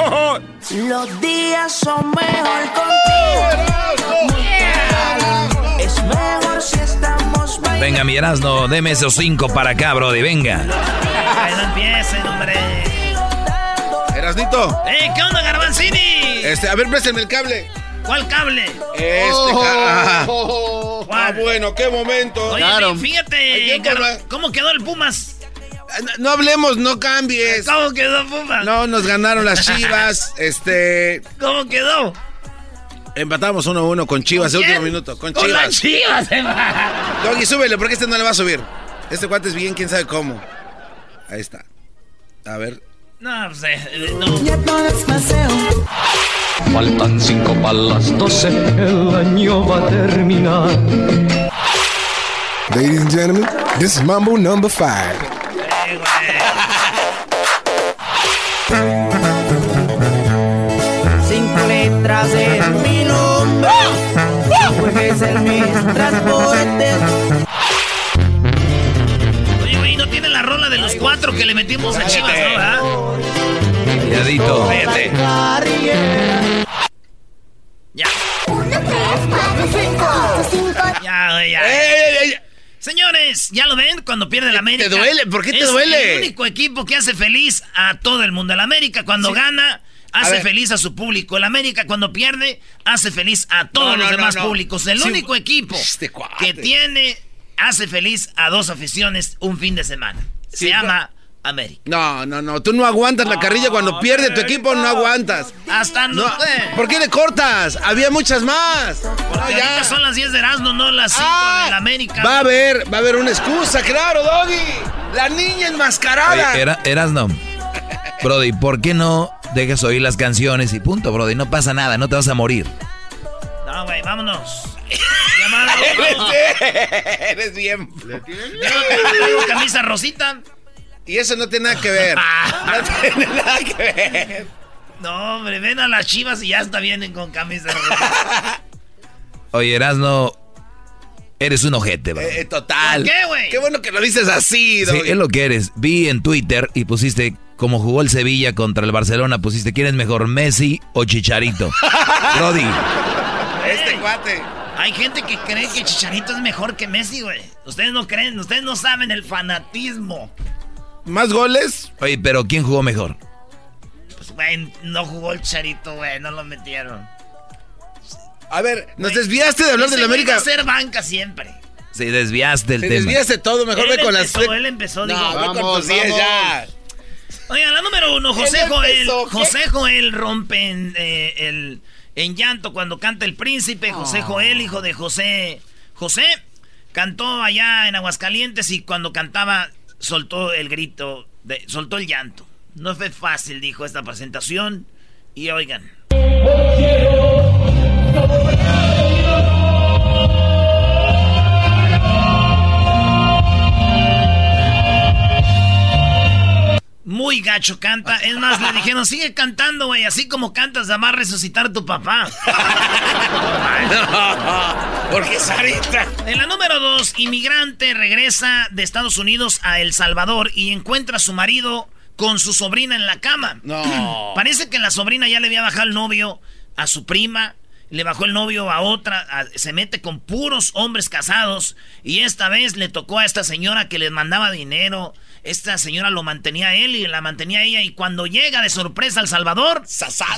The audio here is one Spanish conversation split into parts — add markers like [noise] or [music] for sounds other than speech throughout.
[laughs] Los días son mejor contigo. Es mejor si estamos Venga, mi Erasmo, deme esos cinco para acá, Brody, venga. no empiecen, hombre. Erasnito. ¡Eh, qué onda, Garbanzini! Este, a ver, préstame el cable. ¿Cuál cable? Este, Oh. ah, ¿Cuál? ah, bueno, qué momento. Oye, Claro. fíjate, ¿no? ¿cómo quedó el Pumas? No, no hablemos, no cambies. ¿Cómo quedó Pumas? No, nos ganaron las chivas. [laughs] Este. ¿Cómo quedó? Empatamos 1-1 con Chivas, el último minuto. Con, Con Chivas. las Chivas, hermano. Doggy, súbele, porque este no le va a subir. Este cuate es bien, quién sabe cómo. Ahí está. A ver. No, pues, eh, no. Ya todo es paseo. Faltan cinco para las doce, el año va a terminar. Ladies and gentlemen, this is Mambo number Cinco letras es mi nombre. Puede ser mi transporte. Oye, güey, ¿no tiene la rola de los cuatro que le metimos a Chivas, no, verdad? Calladito. Cállate. Ya. Ya, güey, ya. Señores, ¿ya lo ven? Cuando pierde la América. ¿Te duele? ¿Por qué te es duele? el único equipo que hace feliz a todo el mundo. El América cuando gana hace feliz a su público. El América cuando pierde hace feliz a todos No, los no, demás no. públicos. El Sí, único equipo este que tiene hace feliz a dos aficiones un fin de semana. Se Sí, llama América. No, no, no. Tú no aguantas la carrilla cuando pierde tu equipo, no aguantas. Hasta no. ¿Por qué le cortas? Había muchas más. No, porque ya. ahorita son las 10 de Erasmo, no las 5 Ah, de la América. Va a haber, va a haber una excusa, claro, Doggy. La niña enmascarada. Oye, era, Erasno. Brody, ¿por qué no dejas oír las canciones y punto, Brody? No pasa nada, no te vas a morir. No, güey, vámonos. [laughs] Llamada. Eres, eres bien. Traigo camisa rosita. Y eso no tiene nada que ver. [laughs] No tiene nada que ver. No, hombre, ven a las chivas y ya está vienen con camisa. Oye, Erasno, eres un ojete, bro. Eh, total. ¿Por qué, güey? Qué bueno que lo dices así, Sí, es lo que eres. Vi en Twitter y pusiste, como jugó el Sevilla contra el Barcelona, pusiste, ¿quién es mejor, Messi o Chicharito? [laughs] Brody, Este cuate. Hay gente que cree que Chicharito es mejor que Messi, güey. Ustedes no creen, ustedes no saben el fanatismo. ¿Más goles? oye, pero ¿quién jugó mejor? Pues, güey, no jugó el Chicharito, güey, no lo metieron. A ver, nos Güey, desviaste de hablar de la güey va América. a ser banca siempre. Sí, desviaste el Te tema. desviaste todo, mejor Él ve con empezó, las. él empezó, no, digo. ve con Vamos, tus 10 vamos. ya. Oiga, la número uno, José Él Joel. José Joel rompe en, eh, el, en llanto cuando canta el príncipe. José Joel, hijo de José. José cantó allá en Aguascalientes y cuando cantaba soltó el grito, de, soltó el llanto. No fue fácil, dijo esta presentación. Y oigan. Muy gacho canta. Es más, le dijeron, sigue cantando, güey. Así como cantas, nada más resucitar a tu papá. [laughs] Porque Sarita. En la número dos, inmigrante regresa de Estados Unidos a El Salvador y encuentra a su marido con su sobrina en la cama. No. [clears throat] Parece que la sobrina ya le había bajado el novio a su prima, le bajó el novio a otra, a- se mete con puros hombres casados y esta vez le tocó a esta señora que le mandaba dinero. Esta señora lo mantenía a él y la mantenía a ella y cuando llega de sorpresa al Salvador,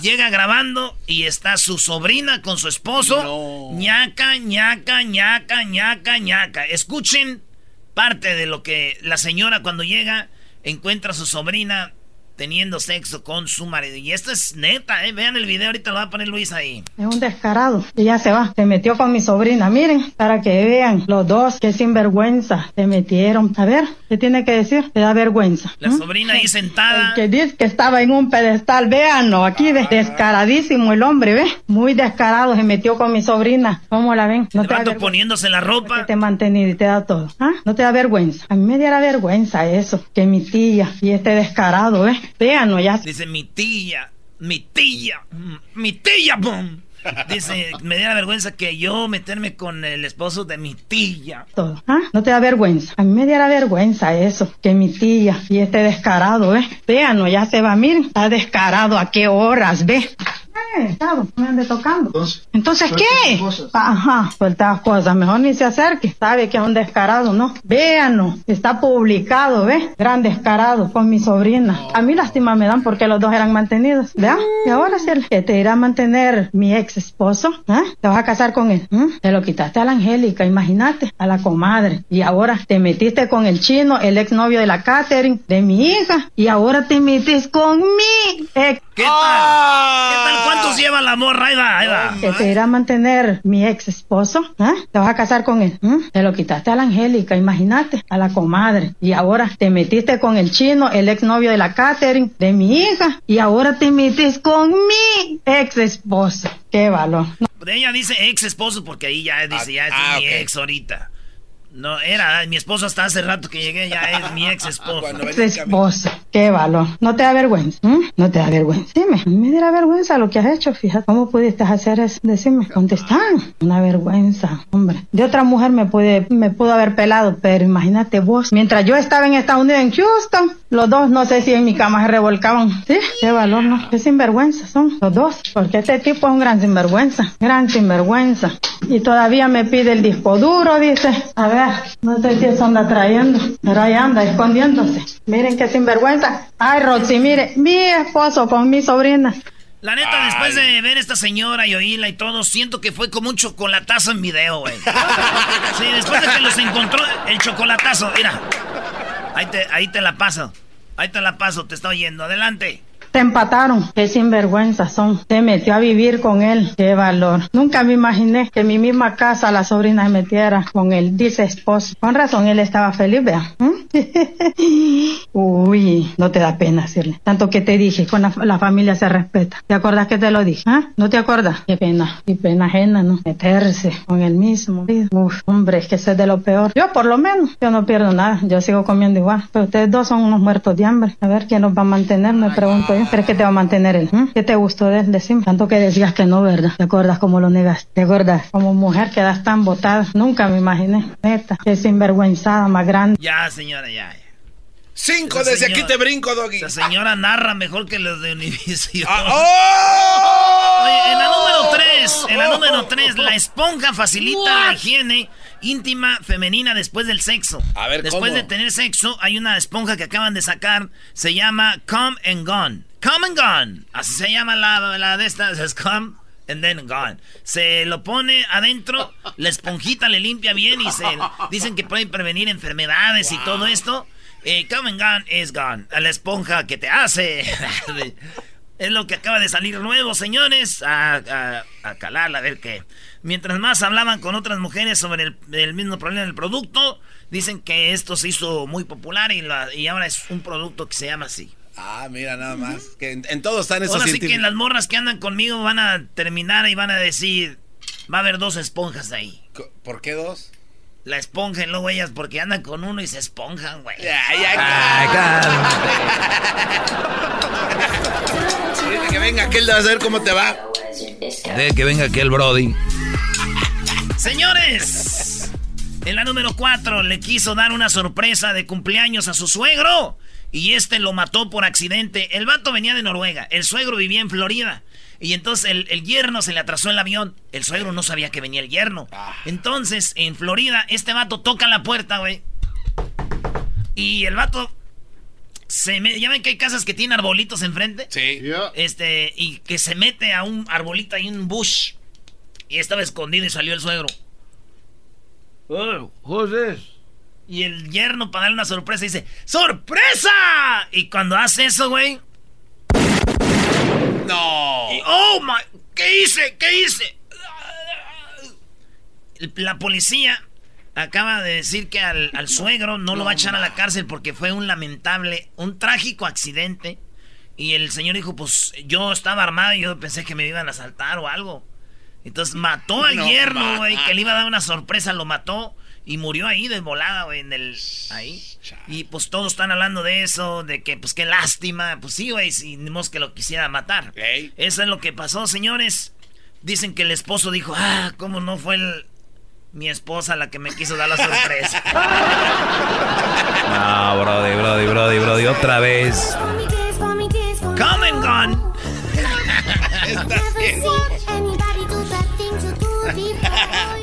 llega grabando y está su sobrina con su esposo. No. ñaca, ñaca, ñaca, ñaca, ñaca. Escuchen parte de lo que la señora cuando llega encuentra a su sobrina teniendo sexo con su marido. Y esto es neta, ¿eh? Vean el video, ahorita lo va a poner Luis ahí. Es un descarado. Y ya se va. Se metió con mi sobrina. Miren, para que vean los dos, qué sinvergüenza. Se metieron. A ver, ¿qué tiene que decir? Te da vergüenza. La sobrina ahí sentada. El que dice que estaba en un pedestal. Véanlo, aquí ve. Descaradísimo el hombre, ¿ve? Muy descarado. Se metió con mi sobrina. ¿Cómo la ven? No te da poniéndose la ropa. Que te mantenido y te da todo. ¿Ah? No te da vergüenza. A mí me diera vergüenza eso. Que mi tía y este descarado, ¿ves? Véanlo ya. Dice mi tía, mi tía, mi tía, boom. Dice, me da vergüenza que yo meterme con el esposo de mi tía. Todo. ¿Ah? No te da vergüenza. A mí me diera vergüenza eso, que mi tía y este descarado, ¿ves? Véanlo, ya se va, miren, está descarado, ¿a qué horas, ve? Eh, claro, me ande tocando. Entonces, ¿qué? Ajá, suelta cosas, mejor ni se acerque. Sabe que es un descarado, ¿no? Véanlo, está publicado, ¿ves? Gran descarado con mi sobrina. A mí lástima me dan porque los dos eran mantenidos. Vean, y ahora si el que te irá a mantener mi ex esposo, ¿eh? Te vas a casar con él. Te lo quitaste a la Angélica, imagínate, a la comadre. Y ahora te metiste con el chino, el ex novio de la Catherine, de mi hija. Y ahora te metes con mi ex. ¿Qué tal? ¿Qué tal? ¿Cuántos lleva la morra? Ahí va, ahí va. Que te irá a mantener mi ex esposo, ¿eh? Te vas a casar con él. Te lo quitaste a la Angélica, imagínate, a la comadre. Y ahora te metiste con el chino, el ex novio de la Catherine, de mi hija. Y ahora te metes con mi ex esposo. Qué valor. Ella dice ex esposo porque ahí ya dice, ya es Ah, mi ex ahorita. No, era mi esposo hasta hace rato que llegué, ya es mi ex esposo. Ex esposo. Qué valor. No te da vergüenza. No te da vergüenza. Dime, me diera vergüenza lo que has hecho, fíjate. ¿Cómo pudiste hacer eso? Decime, contestar. Una vergüenza, hombre. De otra mujer me puede, me pudo haber pelado, pero imagínate vos. Mientras yo estaba en Estados Unidos, en Houston, los dos, no sé si en mi cama se revolcaban. Sí, qué valor, ¿no? Qué sinvergüenza son los dos. Porque este tipo es un gran sinvergüenza. Gran sinvergüenza. Y todavía me pide el disco duro, dice. A ver, no sé si eso anda trayendo, pero ahí anda escondiéndose. Miren qué sinvergüenza. Ay, Roxy, mire, mi esposo con mi sobrina. La neta, después de ver a esta señora y oírla y todo, siento que fue como un chocolatazo en video, güey. [laughs] Sí, después de que los encontró, el chocolatazo, mira. Ahí te, ahí te la paso. Ahí te la paso, te está oyendo. Adelante. Te empataron. Qué sinvergüenza son. Te metió a vivir con él. Qué valor. Nunca me imaginé que en mi misma casa la sobrina se metiera con el dice esposo. Con razón, él estaba feliz, vea. ¿Mm? [laughs] Uy, no te da pena decirle. Tanto que te dije, con la, la familia se respeta. ¿Te acuerdas que te lo dije? ¿Ah? ¿No te acuerdas? Qué pena. Qué pena ajena, ¿no? Meterse con el mismo. Uf, hombre, es que eso es de lo peor. Yo, por lo menos, yo no pierdo nada. Yo sigo comiendo igual. Pero ustedes dos son unos muertos de hambre. A ver, ¿quién los va a mantener? Me pregunto yo. ¿Crees que te va a mantener él? ¿Mm? ¿Qué te gustó de él? Decime. Tanto que decías que no, ¿verdad? ¿Te acuerdas cómo lo negaste? ¿Te acuerdas? Como mujer quedas tan botada. Nunca me imaginé. Neta. Qué sinvergüenzada más grande. Ya, señora, ya. Cinco Esa desde aquí te brinco, Doggy. Esa señora narra mejor que los de Univision. Ah, ¡oh! Oye, en la número 3, en la número 3, la esponja facilita la higiene íntima femenina después del sexo. A ver, después ¿cómo? de tener sexo, hay una esponja que acaban de sacar, se llama Come and Gone. Come and Gone. Así se llama la, la de estas, es Come and then Gone. Se lo pone adentro, la esponjita le limpia bien y se dicen que puede prevenir enfermedades y todo esto. Eh, come and Gone is Gone. La esponja que te hace. [laughs] Es lo que acaba de salir nuevo, señores. A, a, a calarla, a ver qué. Mientras más hablaban con otras mujeres sobre el, el mismo problema del producto, dicen que esto se hizo muy popular y, la- y ahora es un producto que se llama así. Ah, mira, nada más. Que en, en todo están esos Ahora sí que científicos. las morras que andan conmigo van a terminar y van a decir, va a haber dos esponjas ahí. ¿Por qué dos? La esponja y luego ellas porque andan con uno y se esponjan, güey. Ya, ya, Ahorita que venga aquel de a ver cómo te va. De que venga aquel Brody. Señores, en la número 4 le quiso dar una sorpresa de cumpleaños a su suegro y este lo mató por accidente. El vato venía de Noruega, el suegro vivía en Florida. Y entonces el, el yerno se le atrasó el avión. El suegro no sabía que venía el yerno. Entonces, en Florida, este vato toca la puerta, güey. Y el vato se me, ¿Ya ven que hay casas que tienen arbolitos enfrente? Sí. Este, y que se mete a un arbolito y un bush. Y estaba escondido y salió el suegro. Oh, who's this? Y el yerno, para darle una sorpresa, dice: ¡Sorpresa! Y cuando hace eso, güey. No. ¡Oh, my! ¿Qué hice? ¿Qué hice? La policía acaba de decir que al, al suegro no lo va a echar a la cárcel porque fue un lamentable, un trágico accidente. Y el señor dijo, pues yo estaba armado y yo pensé que me iban a asaltar o algo. Entonces mató al No, yerno, güey, que le iba a dar una sorpresa, lo mató y murió ahí de volada, güey, en el ahí. Y pues todos están hablando de eso, de que pues qué lástima, pues sí, güey, si que lo quisiera matar. Eso es lo que pasó, señores. Dicen que el esposo dijo, "Ah, cómo no fue el mi esposa la que me quiso dar la sorpresa." [laughs] [laughs] No, Brody, Brody, Brody, Brody, otra vez. Come and gone.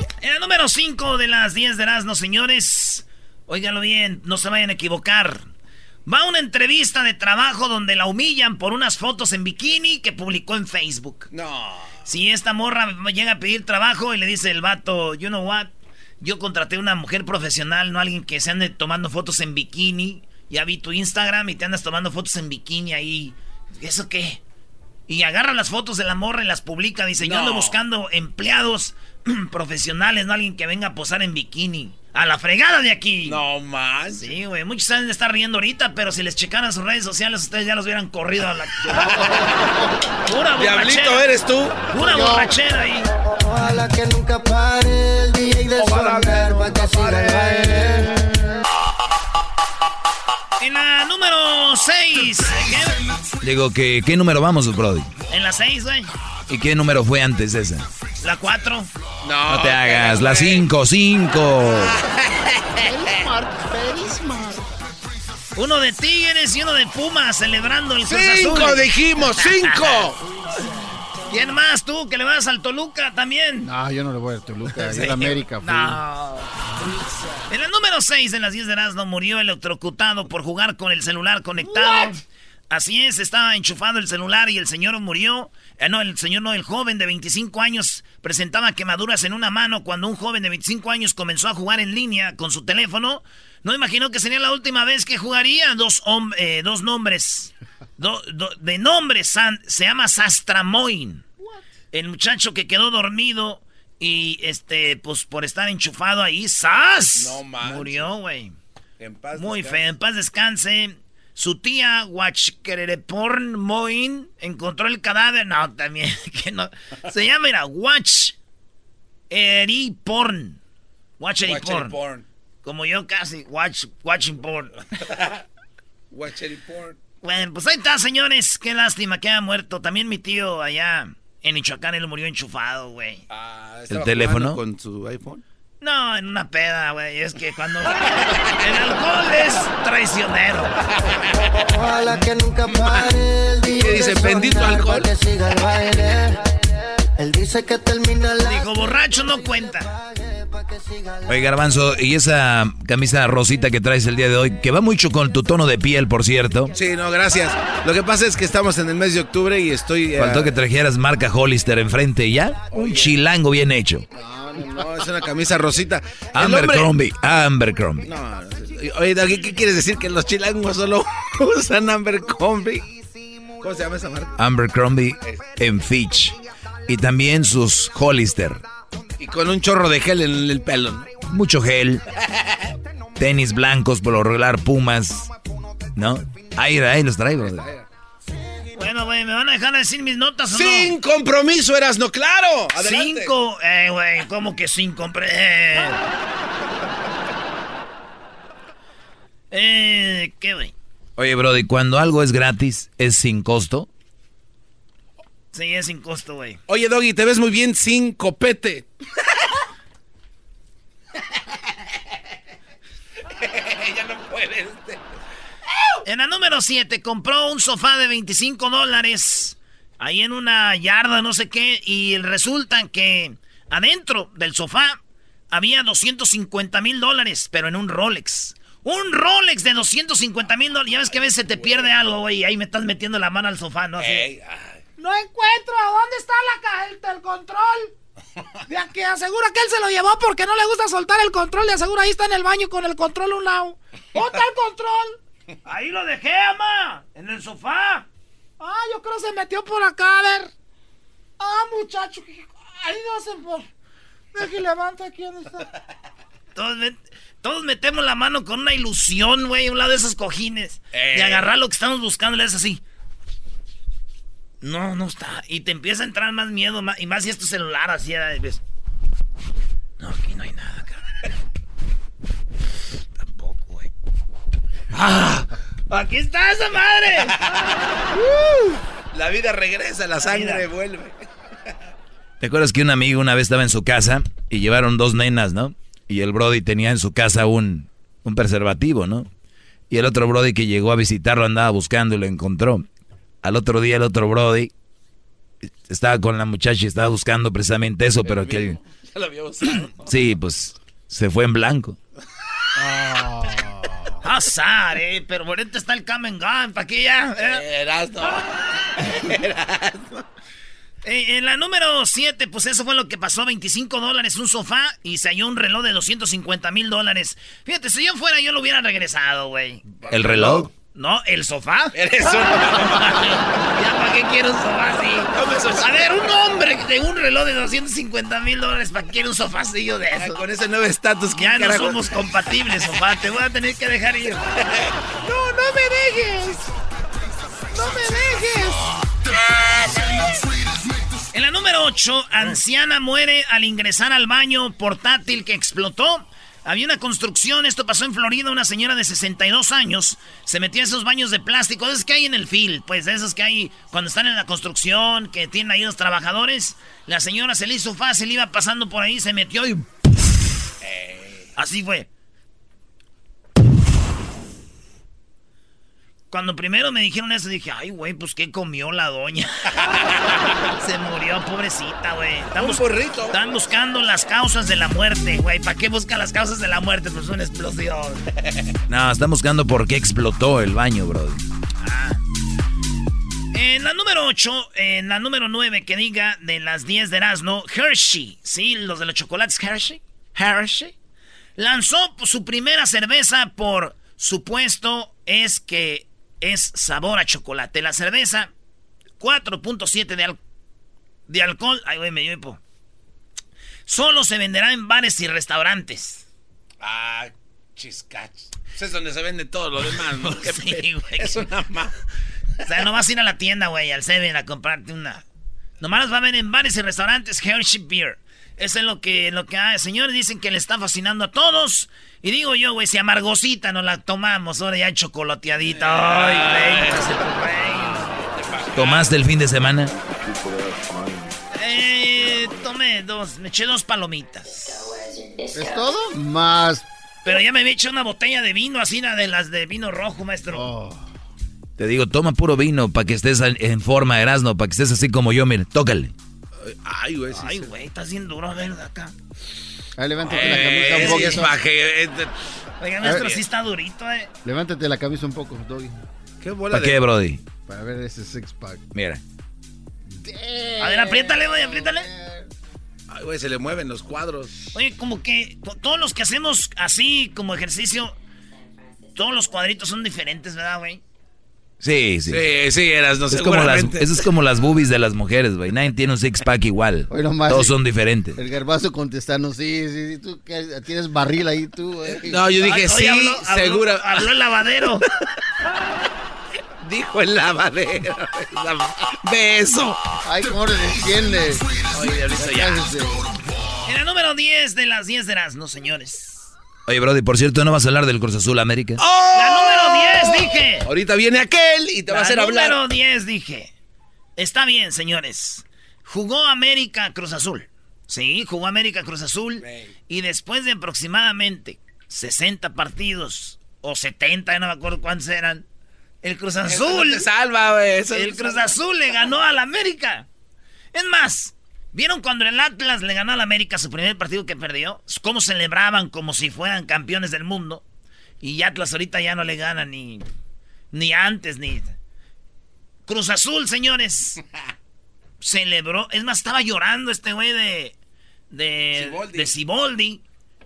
[laughs] En el número 5 de las 10 de Erasmo, señores. Óiganlo bien, no se vayan a equivocar. Va a una entrevista de trabajo donde la humillan por unas fotos en bikini que publicó en Facebook. No. Si esta morra llega a pedir trabajo y le dice el vato, you know what, yo contraté una mujer profesional, no alguien que se ande tomando fotos en bikini. Ya vi tu Instagram y te andas tomando fotos en bikini ahí. ¿Eso qué? Y agarra las fotos de la morra y las publica. Dice, yo No. ando buscando empleados [clears throat] profesionales, no alguien que venga a posar en bikini. A la fregada de aquí. No más. Sí, güey. Muchos saben de estar riendo ahorita, pero si les checaran sus redes sociales, ustedes ya los hubieran corrido a la. [laughs] Pura Diablito eres tú. Pura borrachera ahí. Ojalá que nunca pare el DJ de que. En la número 6. Digo, que, ¿qué número vamos, Brody? En la 6, güey. ¿Y qué número fue antes de esa? La 4. No. No te hagas, la 5, 5. Uno de Tigres y uno de Pumas celebrando el Cruz ¡Cinco Azul. dijimos! ¡Cinco! [laughs] ¿Quién más tú que le vas al Toluca también? No, yo no le voy a Toluca, yo [laughs] era América. fui. No. En el número 6 de las 10 de Erasmo murió electrocutado por jugar con el celular conectado. Así es, estaba enchufado el celular y el señor murió. Eh, no, el señor no, el joven de 25 años presentaba quemaduras en una mano cuando un joven de 25 años comenzó a jugar en línea con su teléfono. No imaginó que sería la última vez que jugaría. Dos, hom- eh, dos nombres. Do- do- de nombre, San- se llama Sastramoin. El muchacho que quedó dormido y este, pues por estar enchufado ahí, ¡zas! No. Murió, güey. En paz Muy descanse. feo, en paz descanse. Su tía Watchkereporn Moin encontró el cadáver. No, también, [laughs] que no. Se llama, mira, Watch Eri Porn. Watch Eri Watch. Como yo casi, watch, watching porn. Watch [laughs] it porn. bueno, pues ahí está, señores. Qué lástima que haya muerto. También mi tío allá en Michoacán, él murió enchufado, güey. Ah, ¿estaba teléfono? con su iPhone? No, en una peda, güey. Es que cuando [laughs] el traicionero. Ojalá que nunca pare el DJ ¿Qué dice? ¿Bendito alcohol? que siga el baile. Él dice que termina la Dijo, borracho no cuenta. Oye, Garbanzo, y esa camisa rosita que traes el día de hoy, que va mucho con tu tono de piel, por cierto. Sí, no, gracias. Lo que pasa es que estamos en el mes de octubre y estoy... eh, Faltó que trajeras marca Hollister enfrente y ya. Un chilango bien hecho. No, no, no, es una camisa rosita. El hombre- Abercrombie, Abercrombie. No, no, oye, ¿qué quieres decir? ¿Que los chilangos solo [laughs] usan Abercrombie? ¿Cómo se llama esa marca? Abercrombie en Fitch. Y también sus Hollister. Y con un chorro de gel en el pelo. ¿no? Mucho gel. Tenis blancos, por lo regular, pumas. ¿No? Ahí, ahí los traigo. Bueno, güey, ¿me van a dejar decir mis notas o ¡Sin compromiso, eras no claro! Adelante. Cinco. Eh, güey, ¿cómo que sin compre? Eh, Eh, ¿qué, güey? Oye, Brody, cuando algo es gratis, ¿es sin costo? Sí, es sin costo, güey. Oye, Doggy, te ves muy bien sin copete. [laughs] ya no puedes. En la número 7 compró un sofá de 25 dólares ahí en una yarda, no sé qué, y resulta que adentro del sofá había 250 mil dólares, pero en un Rolex. Un Rolex de 250 mil dólares. Ya ves que a veces se te pierde algo, güey, y ahí me estás metiendo la mano al sofá, ¿no? Así. Ey, ay. No encuentro a dónde está la caja del control. De que asegura que él se lo llevó porque no le gusta soltar el control. Y asegura ahí está en el baño con el control a un lado. ¿Dónde está el control? Ahí lo dejé, ama. En el sofá. Ah, yo creo que se metió por acá, a ver. Ah, muchacho. Ahí no se por. Deje levanta aquí donde está. Todos, met- todos metemos la mano con una ilusión, güey, a un lado de esos cojines. Eh. De agarrar lo que estamos buscando, le es así. No, no está. Y te empieza a entrar más miedo, ma- y más si es tu celular así. ¿eh? ves. No, aquí no hay nada, cabrón. Tampoco, güey. ¡Ah! ¡Aquí está esa madre! [laughs] La vida regresa, la sangre vida. vuelve. ¿Te acuerdas que un amigo una vez estaba en su casa y llevaron dos nenas, ¿no? Y el Brody tenía en su casa un, un preservativo, ¿no? Y el otro Brody que llegó a visitarlo andaba buscando y lo encontró. Al otro día el otro Brody estaba con la muchacha y estaba buscando precisamente eso, pero que... Ya lo había usado. Sí, pues se fue en blanco. Azar, eh. Pero ahorita está el and Gun. ¿Para qué ya? eh? Erasno. [laughs] Eh, en la número 7, pues eso fue lo que pasó, 25 dólares un sofá y se halló un reloj de 250 mil dólares. Fíjate, si yo fuera yo lo hubiera regresado, güey. ¿El reloj? No, el sofá. [laughs] Eres un... [laughs] ¿Ya para qué quiero un sofá así? A ver, un hombre de un reloj de 250 mil dólares, ¿para qué quiere un sofacillo de eso? Con ese nuevo estatus. ¿qué Ya no carajo? somos compatibles, sofá. Te voy a tener que dejar ir. [laughs] No, no me dejes. No me dejes. En la número 8, anciana muere al ingresar al baño portátil que explotó. Había una construcción, esto pasó en Florida, una señora de 62 años se metía a esos baños de plástico, esos que hay en el field, pues de esos que hay cuando están en la construcción, que tienen ahí los trabajadores. La señora se le hizo fácil, iba pasando por ahí, se metió y... Así fue. Cuando primero me dijeron eso, dije, ay, güey, pues qué comió la doña. [laughs] Se murió, pobrecita, güey. Un burrito. están buscando las causas de la muerte, güey. ¿Para qué buscan las causas de la muerte? Pues una explosión. [laughs] No, están buscando por qué explotó el baño, Brody. En la número 8, en la número 9, que diga de las 10 de Erasmo, Hershey, ¿sí? Los de los chocolates Hershey. Hershey. Lanzó su primera cerveza por supuesto es que es sabor a chocolate. La cerveza, 4.7 de, al- de alcohol. Ay, güey, me hipo. Solo se venderá en bares y restaurantes. Ah, chiscach. Pues es donde se vende todo lo demás, ¿no? [laughs] Sí, güey. Es una ma... O sea, no vas a ir a la tienda, güey, al Seven a comprarte una. Nomás las va a ver en bares y restaurantes Hershey Beer. Eso es lo que, lo que hay. Señores, dicen que le está fascinando a todos. Y digo yo, güey, si amargosita nos la tomamos, ahora ya chocolateadita. Ay, güey. ¿Tomaste el fin de semana? Eh, tomé dos, me eché dos palomitas. ¿Es todo? Más. Pero ya me había hecho una botella de vino, así, una de las de vino rojo, maestro. Oh. Te digo, toma puro vino para que estés en- en forma, Erasno, para que estés así como yo, mire, tócale. Ay, güey. sí, Ay, sí. güey, estás bien duro, a ver, de acá. Ahí levántate la Eh, camisa un poco. es paje. eh, Oiga, maestro, sí está durito, eh. Levántate la camisa un poco, Doggy. ¿Qué bola ¿Para de... qué, Brody? Para ver ese six pack. Mira. A ver, apriétale, güey, apriétale. Ay, güey, se le mueven los cuadros. Oye, como que to- todos los que hacemos así como ejercicio, todos los cuadritos son diferentes, ¿verdad, güey? Sí, sí. Sí, sí, eras, no es como las, eso es como las boobies de las mujeres, güey. Nadie tiene un six-pack igual. Todos son diferentes. El garbazo contestando, sí, sí, sí, tú que tienes barril ahí, tú. eh. No, yo dije, Ay, sí, oye, habló- habló- seguro. Habló el lavadero. [laughs] Dijo el lavadero. [laughs] Beso. Ay, cómo le defiendes. Oye, ya. En la número 10 de las 10 de las, no, señores. Oye, Brody, por cierto, ¿no vas a hablar del Cruz Azul América? La número 10, dije. Ahorita viene aquel y te va a La hacer hablar. número 10, dije. Está bien, señores. Jugó América Cruz Azul. Sí, jugó América Cruz Azul. Y después de aproximadamente 60 partidos o 70, ya no me acuerdo cuántos eran. El Cruz Eso no Azul. te salva, güey. eso no El Cruz. Azul le ganó al América. Es más, ¿vieron cuando el Atlas le ganó al América su primer partido que perdió? ¿Cómo celebraban como si fueran campeones del mundo? Y Atlas ahorita ya no le gana ni, ni antes, ni... Cruz Azul, señores. [laughs] Celebró. Es más, estaba llorando este güey de... de de Ciboldi.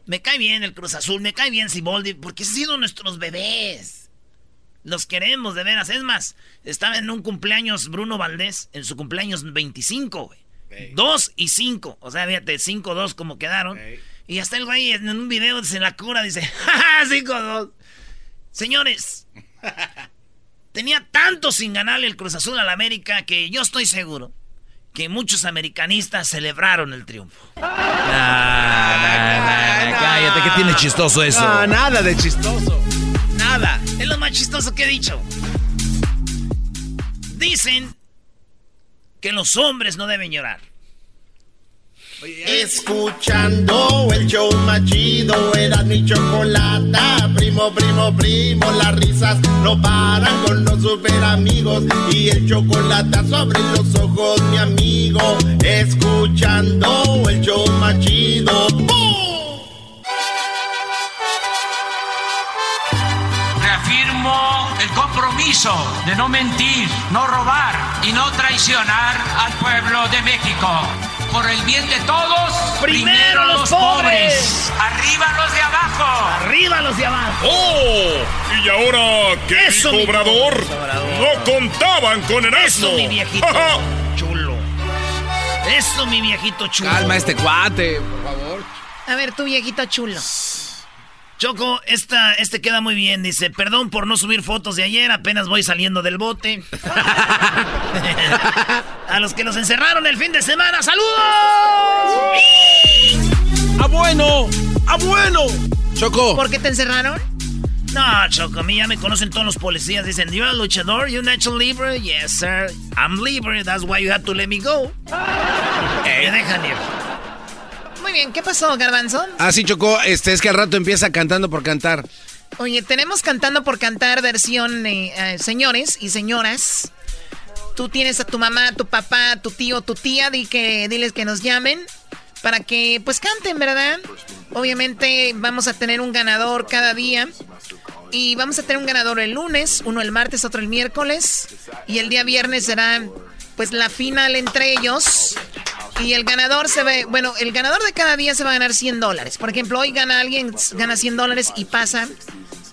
Me cae bien el Cruz Azul, me cae bien Ciboldi, porque han sido nuestros bebés. Los queremos, de veras. Es más, estaba en un cumpleaños Bruno Valdés, en su cumpleaños 25, güey. Dos y cinco. O sea, fíjate, cinco, dos como quedaron. Y hasta el güey en un video se la cura, dice, [laughs] ¡Ja, cinco, dos. Señores, [laughs] tenía tanto sin ganarle el Cruz Azul al América que yo estoy seguro que muchos americanistas celebraron el triunfo. cállate, ¿qué tiene chistoso eso? No, nada de chistoso. Nada. Es lo más chistoso que he dicho. Dicen que los hombres no deben llorar. Escuchando el show machido, era mi chocolata. Primo, primo, primo, las risas no paran con los super amigos. Y el chocolate sobre los ojos, mi amigo. Escuchando el show machido. Reafirmo compromiso de no mentir, no robar y no traicionar al pueblo de México por el bien de todos. Primero los pobres. Arriba los de abajo. Arriba los de abajo. ¡Oh! ¿Y ahora qué Eso, dijo Obrador? No contaban con el Eso, asno. mi viejito [laughs] chulo. Eso, mi viejito chulo. Calma este cuate, por favor. A ver, tu viejito chulo. Choco, esta, este queda muy bien. Dice, perdón por no subir fotos de ayer, apenas voy saliendo del bote. [laughs] A los que los encerraron el fin de semana, ¡saludos! ¡Ah, bueno! ¡Ah, bueno! Choco. ¿Por qué te encerraron? No, Choco, a mí ya me conocen todos los policías. Dicen, ¿you're a luchador? ¿You're natural libre? Yes, sir. I'm libre. That's why you have to let me go. Me dejan ir. Muy bien, ¿qué pasó, Garbanzo? Ah, sí, Choco. Este, es que al rato empieza cantando por cantar. Oye, tenemos cantando por cantar versión eh, eh, señores y señoras. Tú tienes a tu mamá, a tu papá, a tu tío, tu tía, di que, diles que nos llamen para que pues canten, ¿verdad? Obviamente vamos a tener un ganador cada día. Y vamos a tener un ganador el lunes, uno el martes, otro el miércoles. Y el día viernes será pues la final entre ellos. Y el ganador se ve, bueno, el ganador de cada día se va a ganar 100 dólares. Por ejemplo, hoy gana alguien, gana 100 dólares y pasa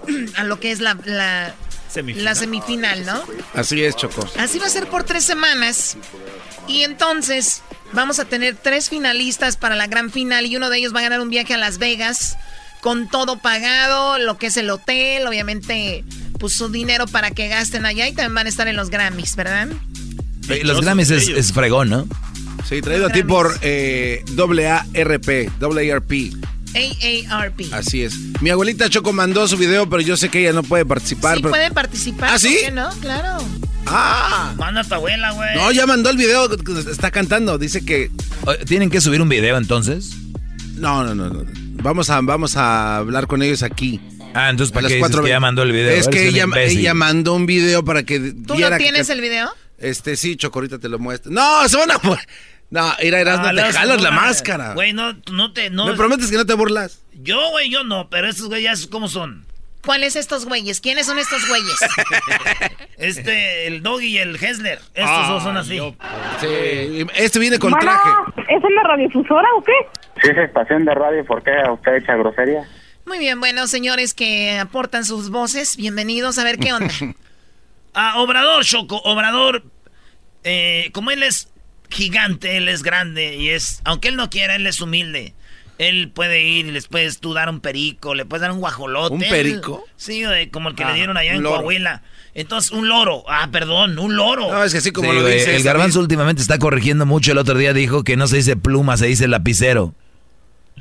[clears throat] a lo que es la, la, la semifinal, ¿no? Así es, Choco. Así va a ser por tres semanas. Y entonces vamos a tener tres finalistas para la gran final y uno de ellos va a ganar un viaje a Las Vegas con todo pagado, lo que es el hotel, obviamente pues su dinero para que gasten allá y también van a estar en los Grammys, ¿verdad? Los Grammys es, es fregón, ¿no? Sí, traído a ti por eh, AARP, AARP. AARP. Así es. Mi abuelita Choco mandó su video, pero yo sé que ella no puede participar. Sí, pero- pueden participar. ¿Ah, sí? ¿por qué no? Claro. Ah. Manda a tu abuela, güey. No, ya mandó el video, está cantando. Dice que. ¿Tienen que subir un video entonces? No, no, no. no. Vamos a, vamos a hablar con ellos aquí. Ah, entonces ¿para qué dices cuatro que ya mandó el video? Es que ella, ella mandó un video para que. ¿Tú no tienes el video? Este, sí, Choco, ahorita te lo muestro. No, se van a. No, mira, Erasmo, Ah, te las jalas la máscara. Güey, no, te. No, ¿Me prometes que no te burlas? Yo, güey, yo no, pero estos güeyes, ¿cómo son? ¿Cuáles estos güeyes? ¿Quiénes son estos güeyes? [laughs] este, el Doggy y el Hessler. Estos Ah, dos son así. Sí, este viene con Bueno, traje. ¿Es una radiodifusora o qué? Si es estación de radio, ¿por qué usted echa grosería? Muy bien, bueno, señores que aportan sus voces, bienvenidos a ver qué onda. [laughs] ah, Obrador, Choco, Obrador, eh, como él es gigante, él es grande y es, aunque él no quiera, él es humilde. Él puede ir y les puedes tú dar un perico, le puedes dar un guajolote. ¿Un Él- perico? sí, como el que Ah, le dieron allá en loro. Coahuila. Entonces, un loro. Ah, perdón, un loro. No, es que así como Sí, lo dice. el garbanzo últimamente está corrigiendo mucho. El otro día dijo que no se dice pluma, se dice lapicero.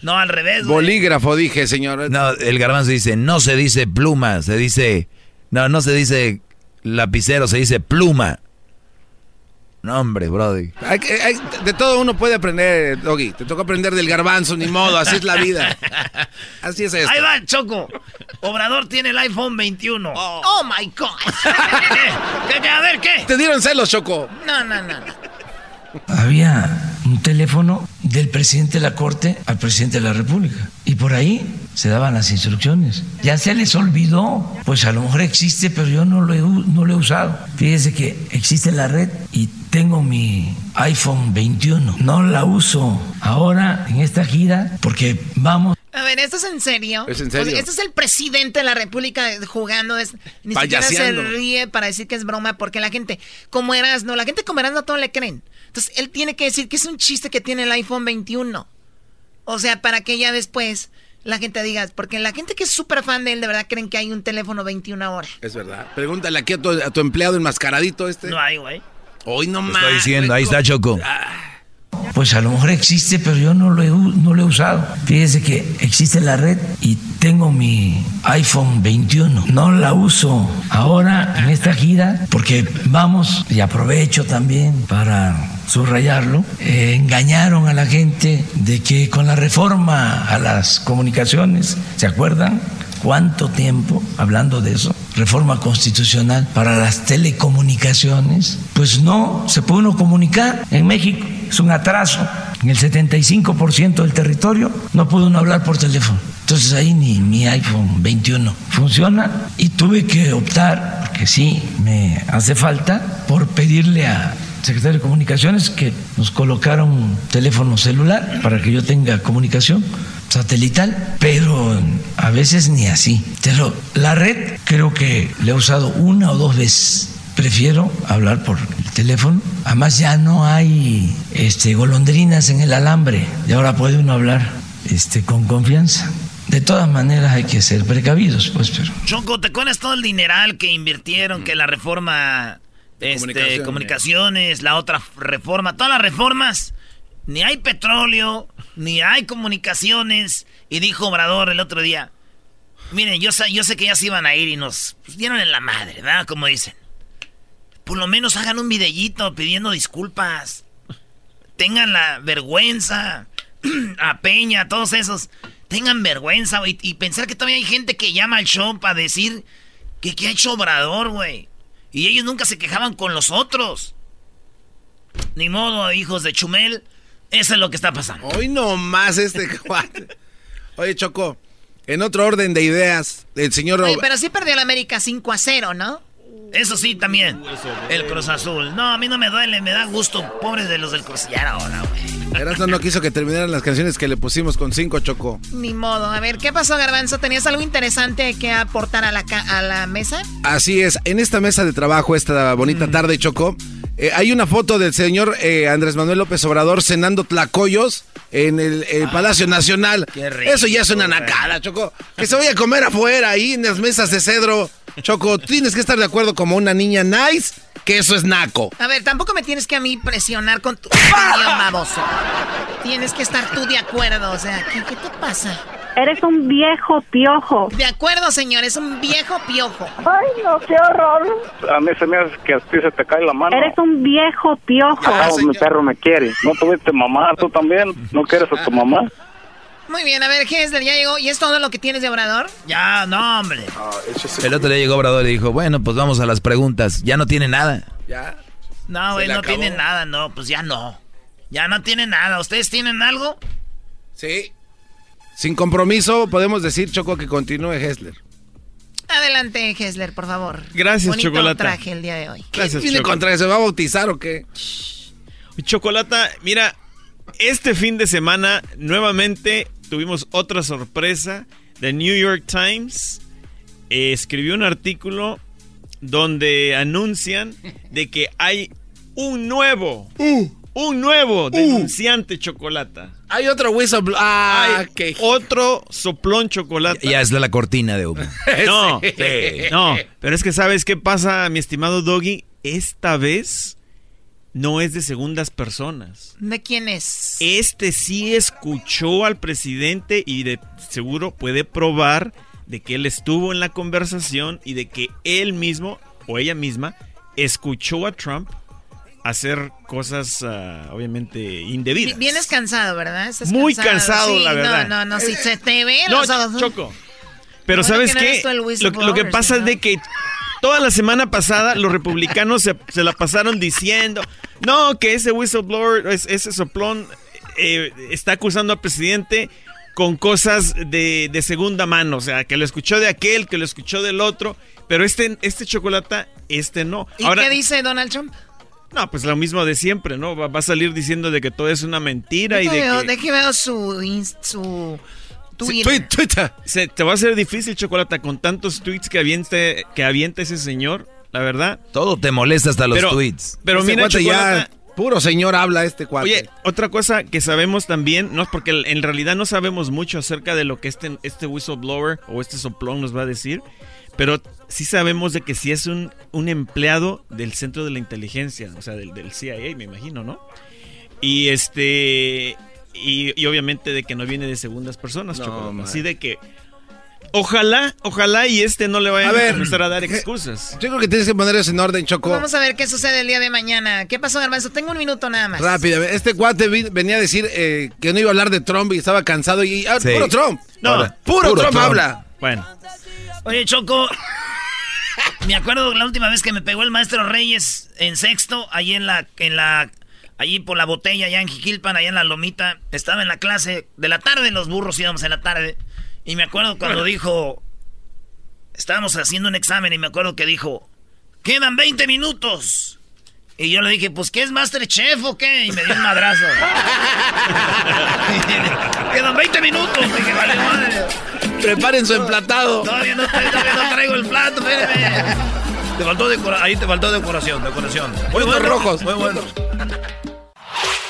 No, al revés, güey. Bolígrafo, dije, señor. No, el garbanzo dice, no se dice pluma, se dice... No, no se dice lapicero, se dice pluma. No, hombre, brody. Hay que- hay- de todo uno puede aprender, Doggy. Te toca aprender del garbanzo, ni modo, así es la vida. [laughs] Así es esto. Ahí va, Choco. Obrador tiene el iPhone 21. Oh, my God. [laughs] ¿Qué, qué, a ver, ¿qué? Te dieron celos, Choco. No, no, no. no. Había un teléfono del presidente de la Corte al presidente de la República. Y por ahí se daban las instrucciones. Ya se les olvidó, pues a lo mejor existe, pero yo no lo he, no lo he usado. Fíjese que existe la red y tengo mi iPhone 21. No la uso ahora en esta gira porque vamos a ver, ¿esto es en serio? Es en serio. esto es el presidente de la República jugando. Es, ni siquiera se ríe para decir que es broma, porque la gente, como eras, no, la gente como eras no todo le creen. Entonces, él tiene que decir que es un chiste que tiene el iPhone 21. O sea, para que ya después la gente diga, porque la gente que es súper fan de él, de verdad creen que hay un teléfono 21 horas. Es verdad. Pregúntale aquí a tu, a tu empleado enmascaradito este. No hay, güey. Hoy no más. Estoy diciendo, ahí está Choco. Ah. Pues a lo mejor existe, pero yo no lo, he, no lo he usado. Fíjese que existe la red y tengo mi iPhone 21. No la uso ahora en esta gira porque vamos, y aprovecho también para subrayarlo, eh, engañaron a la gente de que con la reforma a las comunicaciones, ¿se acuerdan? ¿Cuánto tiempo hablando de eso? Reforma constitucional para las telecomunicaciones. Pues no, se puede uno comunicar en México. Es un atraso. En el 75% del territorio no puede uno hablar por teléfono. Entonces ahí ni mi iPhone 21 funciona y tuve que optar, porque sí me hace falta, por pedirle a secretario de Comunicaciones que nos colocaron un teléfono celular para que yo tenga comunicación satelital, pero a veces ni así. La red creo que le he usado una o dos veces. Prefiero hablar por el teléfono. Además ya no hay este, golondrinas en el alambre y ahora puede uno hablar este, con confianza. De todas maneras hay que ser precavidos, pues, pero... ¿te acuerdas todo el dineral que invirtieron, que la reforma este, comunicaciones, la otra reforma, todas las reformas? Ni hay petróleo, ni hay comunicaciones. Y dijo Obrador el otro día, miren, yo, sé, yo sé que ya se iban a ir y nos pues, dieron en la madre, ¿verdad? Como dicen. Por lo menos hagan un videíto pidiendo disculpas. Tengan la vergüenza. [clears throat] a Peña, a todos esos. Tengan vergüenza, güey. Y pensar que todavía hay gente que llama al show para decir que qué ha hecho Obrador, güey. Y ellos nunca se quejaban con los otros. Ni modo, hijos de Chumel. Eso es lo que está pasando. Hoy no más este [laughs] cuate. Oye, Choco, en otro orden de ideas, el señor... Oye, pero sí perdió la América 5 a 0, ¿no? Eso sí, también. El Cruz Azul. No, a mí no me duele, me da gusto. Pobres de los del Cruz. Ya ahora, güey. Erasmo no quiso que terminaran las canciones que le pusimos con 5, Choco. Ni modo. A ver, ¿qué pasó, Garbanzo? ¿Tenías algo interesante que aportar a la, a la mesa? Así es. En esta mesa de trabajo, esta bonita mm. tarde, Choco, eh, hay una foto del señor eh, Andrés Manuel López Obrador cenando tlacoyos en el, ah, Palacio Nacional. Eso ya es una nacada, Choco. Que se vaya a comer afuera, ahí en las mesas de cedro. Choco, tienes que estar de acuerdo como una niña nice que eso es naco. A ver, tampoco me tienes que a mí presionar con tu [laughs] opinión, baboso. Tienes que estar tú de acuerdo, o sea, ¿qué, qué te pasa? Eres un viejo piojo. De acuerdo, señor, es un viejo piojo. Ay, no, qué horror. A mí se me hace que a ti se te cae la mano. Eres un viejo piojo. Ah, mi perro me quiere. ¿No tuviste mamá? ¿Tú también? ¿No quieres a tu mamá? Muy bien, a ver, Hesler, ya llegó. ¿Y es todo lo que tienes de Obrador? Ya, no, hombre. El otro día llegó Obrador y dijo, bueno, pues vamos a las preguntas. Ya no tiene nada. Ya. No, güey, no tiene nada, no, pues ya no. Ya no tiene nada. ¿Ustedes tienen algo? Sí. Sin compromiso, podemos decir, Choco, que continúe Hessler. Adelante, Hessler, por favor. Gracias, Chocolata. traje el día de hoy. Gracias, ¿Tiene contra ¿Se va a bautizar o qué? Chocolata, mira, este fin de semana nuevamente tuvimos otra sorpresa. The New York Times eh, escribió un artículo donde anuncian de que hay un nuevo, uh. un nuevo uh. denunciante chocolata. Hay otro whistleblower. Ah, Otro soplón chocolate. Ya es de la cortina de humo. [laughs] no, no. Pero es que ¿sabes qué pasa, mi estimado Doggy? Esta vez no es de segundas personas. ¿De quién es? Este sí escuchó al presidente y de seguro puede probar de que él estuvo en la conversación y de que él mismo o ella misma escuchó a Trump hacer cosas ah, obviamente indebidas. Vienes cansado, ¿verdad? Muy cansado, la verdad. No, no, no, si se te ve no, Choco. Pero ¿sabes qué? Lo, que pasa es de que toda la semana pasada los republicanos se, la pasaron diciendo, no, que ese whistleblower, ese soplón eh, está acusando al presidente con cosas de, de, segunda mano, o sea, que lo escuchó de aquel, que lo escuchó del otro, pero este, este chocolate, este no. ¿Y qué dice Donald Trump? No, pues lo mismo de siempre, ¿no? Va, a salir diciendo de que todo es una mentira y de veo, que... Deje ver su, su Twitter. Twitter. Se, te va a hacer difícil, Chocolata, con tantos tweets que aviente, que avienta ese señor, la verdad. Todo te molesta hasta los tweets. Pero mira, ya puro señor habla este cuate. Oye, otra cosa que sabemos también, no porque en realidad no sabemos mucho acerca de lo que este, este whistleblower o este soplón nos va a decir, pero sí sabemos de que sí es un, un empleado del centro de la inteligencia, o sea, del, del CIA, me imagino, ¿no? Y este y, obviamente de que no viene de segundas personas, Así de que. Ojalá, ojalá y este no le vaya a, empezar a dar excusas. Yo creo que tienes que poner eso en orden, Choco. Vamos a ver qué sucede el día de mañana. ¿Qué pasó, Garbanzo? Tengo un minuto nada más. Rápido. Este cuate venía a decir eh, que no iba a hablar de Trump y estaba cansado y... Ah, puro Trump. No, puro, Trump, habla. Bueno. Oye, Choco, [laughs] me acuerdo la última vez que me pegó el maestro Reyes en sexto, ahí en la, en la allí por la botella, allá en Jiquilpan, allá en la lomita. Estaba en la clase de la tarde, los burros íbamos en la tarde. Y me acuerdo cuando dijo, estábamos haciendo un examen y me acuerdo que dijo, quedan 20 minutos. Y yo le dije, pues, ¿qué es Masterchef o qué? Y me dio un madrazo. [laughs] quedan 20 minutos. Dije, vale, madre. Preparen su emplatado. Todavía no, todavía no traigo el plato, espérame. Te faltó ahí te faltó decoración, decoración. Muy buenos rojos. Muy buenos.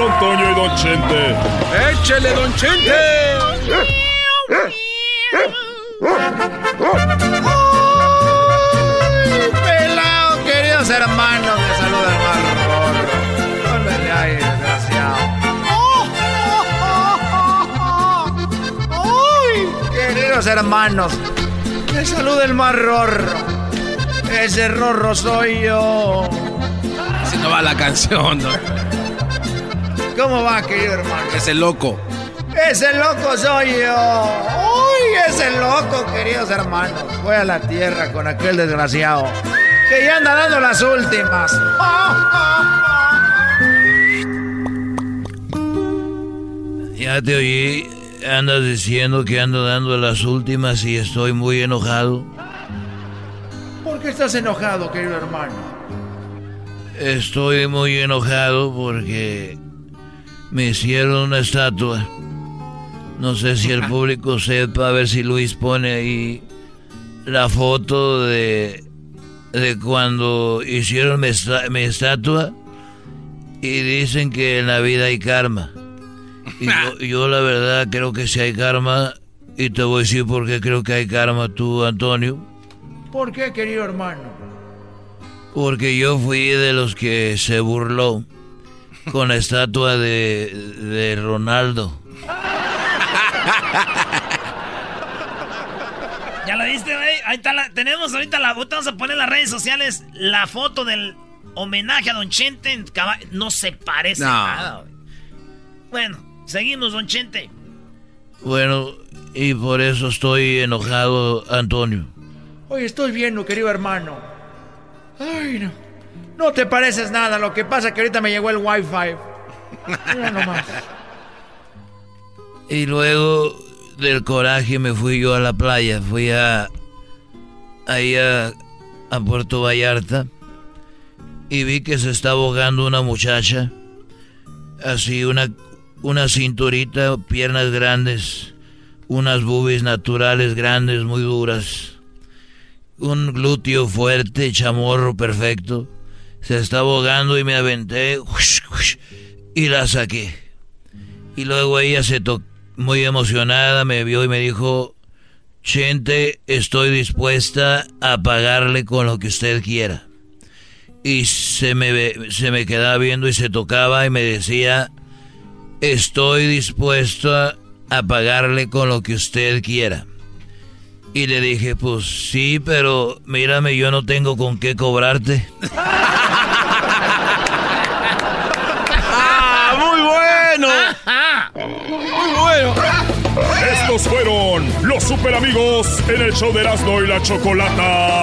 Don Toño y Don Chente. ¡Échele, Don Chente! ¡Ay, pelado, queridos hermanos! Me saluda el marrón. Vuelve ahí, desgraciado. ¡Ay, queridos hermanos! Me saluda el más Ese rorro soy yo. Así no va la canción, ¿no? ¿Cómo va, querido hermano? Ese loco. Ese loco soy yo. Uy, ese loco, queridos hermanos. Voy a la tierra con aquel desgraciado que ya anda dando las últimas. [laughs] Ya te oí, andas diciendo que ando dando las últimas y estoy muy enojado. ¿Por qué estás enojado, querido hermano? Estoy muy enojado porque me hicieron una estatua. No sé si el [laughs] público sepa, a ver si Luis pone ahí la foto de, de cuando hicieron mi, estatua y dicen que en la vida hay karma. Y yo, [laughs] yo, la verdad creo que si hay karma y te voy a decir por qué creo que hay karma tú, Antonio. ¿Por qué, querido hermano? Porque yo fui de los que se burló con la estatua de, de Ronaldo. ¿Ya la viste, güey? Ahí está la. Tenemos ahorita la. Vamos a poner en las redes sociales la foto del homenaje a Don Chente. No se parece nada, güey. Bueno, seguimos, Don Chente. Bueno, y por eso estoy enojado, Antonio. Oye, estoy viendo, querido hermano. Ay, no. No te pareces nada, lo que pasa que ahorita me llegó el wifi. Y luego del coraje me fui yo a la playa, fui a ahí a, Puerto Vallarta y vi que se está ahogando una muchacha, así una, una cinturita, piernas grandes, unas boobies naturales grandes, muy duras, un glúteo fuerte, chamorro perfecto se estaba ahogando y me aventé y la saqué. Y luego ella se tocó muy emocionada, me vio y me dijo, Chente, estoy dispuesta a pagarle con lo que usted quiera. Y se me, se me quedaba viendo y se tocaba y me decía, estoy dispuesto a, a pagarle con lo que usted quiera. Y le dije, pues sí, pero mírame, yo no tengo con qué cobrarte. ¡Ah, muy bueno! ¡Muy bueno! Estos fueron los super amigos en el show de Erasmo y la Chocolata.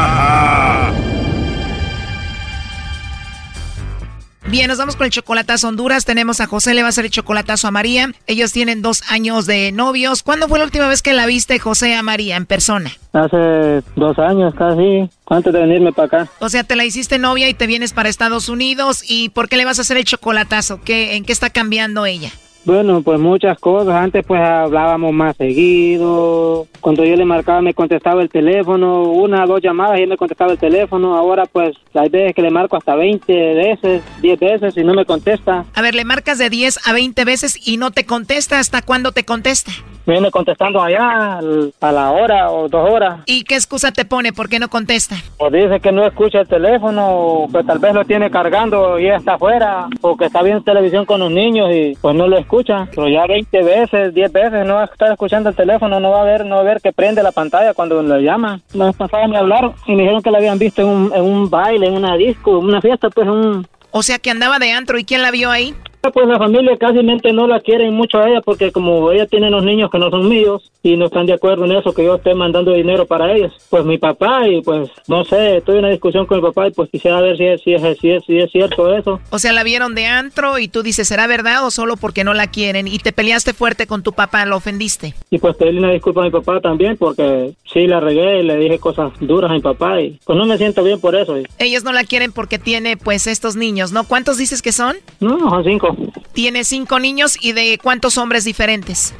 Bien, nos vamos con el chocolatazo Honduras. Tenemos a José, le va a hacer el chocolatazo a María. Ellos tienen dos años de novios. ¿Cuándo fue la última vez que la viste, José, a María en persona? Hace dos años casi, antes de venirme para acá. O sea, te la hiciste novia y te vienes para Estados Unidos. ¿Y por qué le vas a hacer el chocolatazo? ¿Qué, ¿En qué está cambiando ella? Bueno, pues muchas cosas. Antes pues hablábamos más seguido. Cuando yo le marcaba me contestaba el teléfono, una o dos llamadas y él me contestaba el teléfono. Ahora pues hay veces que le marco hasta 20 veces, 10 veces y no me contesta. A ver, le marcas de 10 a 20 veces y no te contesta. ¿Hasta cuándo te contesta? Viene contestando allá a la hora o dos horas. ¿Y qué excusa te pone? ¿Por qué no contesta? O dice que no escucha el teléfono, o que tal vez lo tiene cargando y está afuera, o que está viendo televisión con los niños y pues no lo escucha. Pero ya 20 veces, 10 veces no va a estar escuchando el teléfono, no va a ver, no va a ver que prende la pantalla cuando le llama. No pasaba ni hablar y me dijeron que la habían visto en un, en un baile, en una disco, en una fiesta, pues un... O sea que andaba de antro y ¿quién la vio ahí? Pues la familia casi no la quieren mucho a ella porque como ella tiene unos niños que no son míos y no están de acuerdo en eso que yo esté mandando dinero para ellos. Pues mi papá y pues no sé, en una discusión con mi papá y pues quisiera ver si es, si es, si es, si es cierto eso. O sea, la vieron de antro y tú dices, ¿será verdad o solo porque no la quieren? Y te peleaste fuerte con tu papá, ¿lo ofendiste? Y pues pedí una disculpa a mi papá también porque sí la regué y le dije cosas duras a mi papá y pues no me siento bien por eso. Ellos no la quieren porque tiene pues estos niños, ¿no? ¿Cuántos dices que son? No, son cinco. Tienes cinco niños y de cuántos hombres diferentes?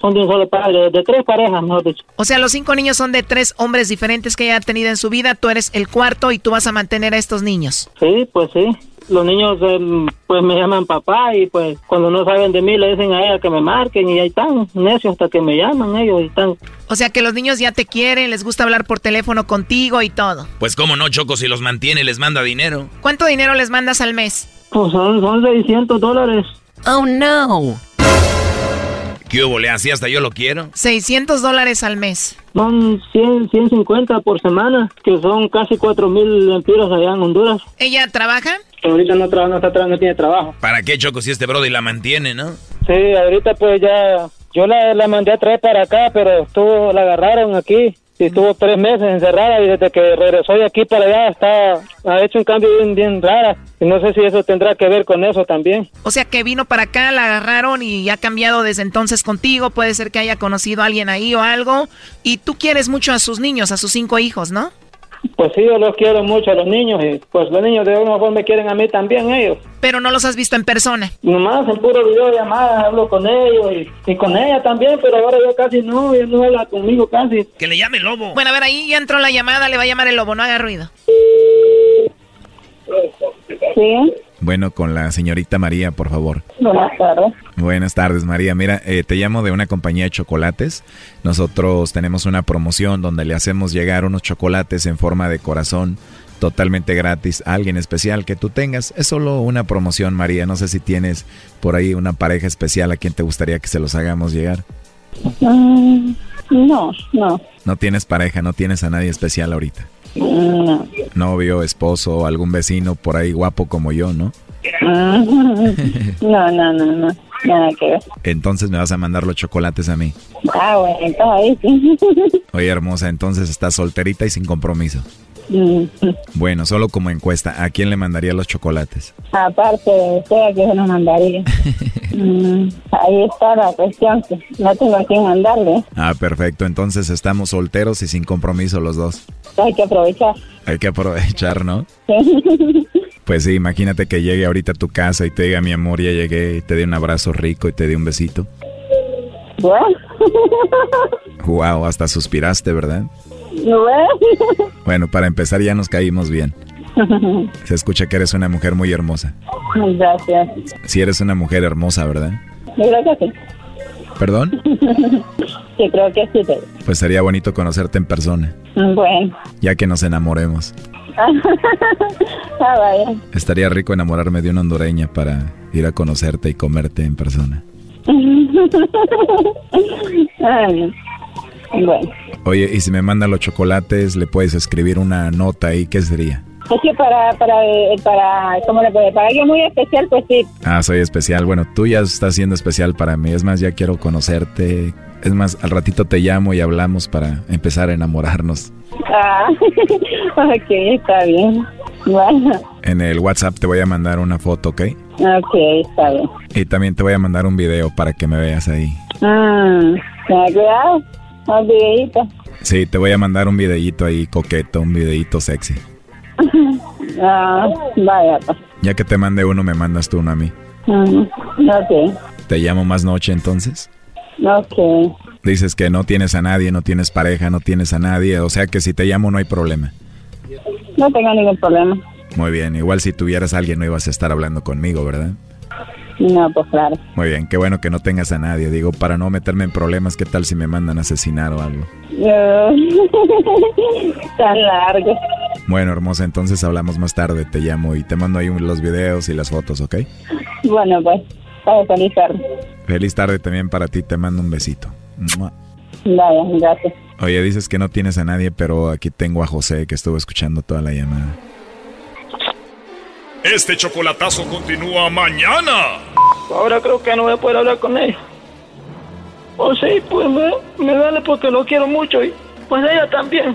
Son de un solo padre, de tres parejas, mejor dicho. O sea, los cinco niños son de tres hombres diferentes que ella ha tenido en su vida. Tú eres el cuarto y tú vas a mantener a estos niños. Sí, pues sí. Los niños eh, pues me llaman papá y pues cuando no saben de mí le dicen a ella que me marquen y ahí están, necios hasta que me llaman ellos y están. O sea que los niños ya te quieren, les gusta hablar por teléfono contigo y todo. Pues cómo no, Choco, si los mantiene les manda dinero. ¿Cuánto dinero les mandas al mes? Pues son, son 600 dólares. Oh, no. ¿Qué hubo? ¿Le así hasta yo lo quiero? 600 dólares al mes. Son 100, 150 por semana, que son casi 4 mil lempiras allá en Honduras. ¿Ella trabaja? ahorita no trabaja, no, está, no tiene trabajo. ¿Para qué, Choco, si este brody la mantiene, no? Sí, ahorita pues ya... Yo la, la mandé a traer para acá, pero estuvo, la agarraron aquí y estuvo tres meses encerrada y desde que regresó de aquí para allá está ha hecho un cambio bien bien raro y no sé si eso tendrá que ver con eso también. O sea que vino para acá, la agarraron y ha cambiado desde entonces contigo, puede ser que haya conocido a alguien ahí o algo y tú quieres mucho a sus niños, a sus cinco hijos, ¿no? Pues sí, yo los quiero mucho a los niños y pues los niños de alguna forma me quieren a mí también ellos. Pero no los has visto en persona. Nomás en puro videollamada hablo con ellos y, y, con ella también, pero ahora yo casi no, ella no habla conmigo casi. Que le llame el lobo. Bueno, a ver, ahí ya entró la llamada, le va a llamar el lobo, no haga ruido. Sí. Bueno, con la señorita María, por favor. Buenas tardes. Buenas tardes, María. Mira, eh, te llamo de una compañía de chocolates. Nosotros tenemos una promoción donde le hacemos llegar unos chocolates en forma de corazón totalmente gratis a alguien especial que tú tengas. Es solo una promoción, María. No sé si tienes por ahí una pareja especial a quien te gustaría que se los hagamos llegar. Mm, no, no. No tienes pareja, no tienes a nadie especial ahorita. No. Novio, esposo, algún vecino por ahí guapo como yo, ¿no? No, no, no, no. Nada que ver. Entonces me vas a mandar los chocolates a mí. Ah, bueno, entonces ahí sí. Oye, hermosa, entonces estás solterita y sin compromiso. Bueno, solo como encuesta, ¿a quién le mandaría los chocolates? Aparte de usted, ¿a quién se los mandaría? [laughs] Mm, ahí está la cuestión, que no tengo a quién mandarle. Ah, perfecto, entonces estamos solteros y sin compromiso los dos. Hay que aprovechar. Hay que aprovechar, ¿no? [laughs] Pues sí, imagínate que llegue ahorita a tu casa y te diga, mi amor, ya llegué, y te dé un abrazo rico y te dé un besito. Wow, [laughs] hasta suspiraste, ¿verdad? Bueno. Para empezar ya nos caímos bien. [laughs] Se escucha que eres una mujer muy hermosa. Gracias. Si eres una mujer hermosa, ¿verdad? Creo que sí. ¿Perdón? [laughs] Sí, creo que sí. pero- Pues sería bonito conocerte en persona, Bueno. ya que nos enamoremos. [laughs] ah, vaya. Estaría rico enamorarme de una hondureña para ir a conocerte y comerte en persona. Ay, bueno. Oye, y si me manda los chocolates, le puedes escribir una nota ahí, ¿qué sería? Es que para, para, eh, para, ¿cómo le puede? Para alguien muy especial, pues sí. Ah, soy especial. Bueno, tú ya estás siendo especial para mí. Es más, ya quiero conocerte. Es más, al ratito te llamo y hablamos para empezar a enamorarnos. Ah, [laughs] ok, está bien. Bueno, En el WhatsApp te voy a mandar una foto, ¿ok? ok, está bien. Y también te voy a mandar un video para que me veas ahí. Mm, ten un videíto. Sí, te voy a mandar un videíto ahí coqueto, un videíto sexy. [laughs] Ah, vaya, pues. Ya que te mande uno, me mandas tú uno a mí. Mm, ok, Te llamo más noche entonces. ok. Dices que no tienes a nadie, no tienes pareja, no tienes a nadie. O sea que si te llamo no hay problema. No tengo ningún problema. Muy bien, igual si tuvieras a alguien no ibas a estar hablando conmigo, ¿verdad? No, pues claro. Muy bien, qué bueno que no tengas a nadie. Digo, para no meterme en problemas, ¿qué tal si me mandan a asesinar o algo? [laughs] Tan largo. Bueno, hermosa, entonces hablamos más tarde. Te llamo y te mando ahí los videos y las fotos, ¿ok? Bueno, pues, feliz tarde. Feliz tarde también para ti, te mando un besito. Vaya, gracias. Oye, dices que no tienes a nadie, pero aquí tengo a José que estuvo escuchando toda la llamada. Este chocolatazo continúa mañana. Ahora creo que no voy a poder hablar con ella. O sí, pues me, me duele porque lo quiero mucho y pues ella también.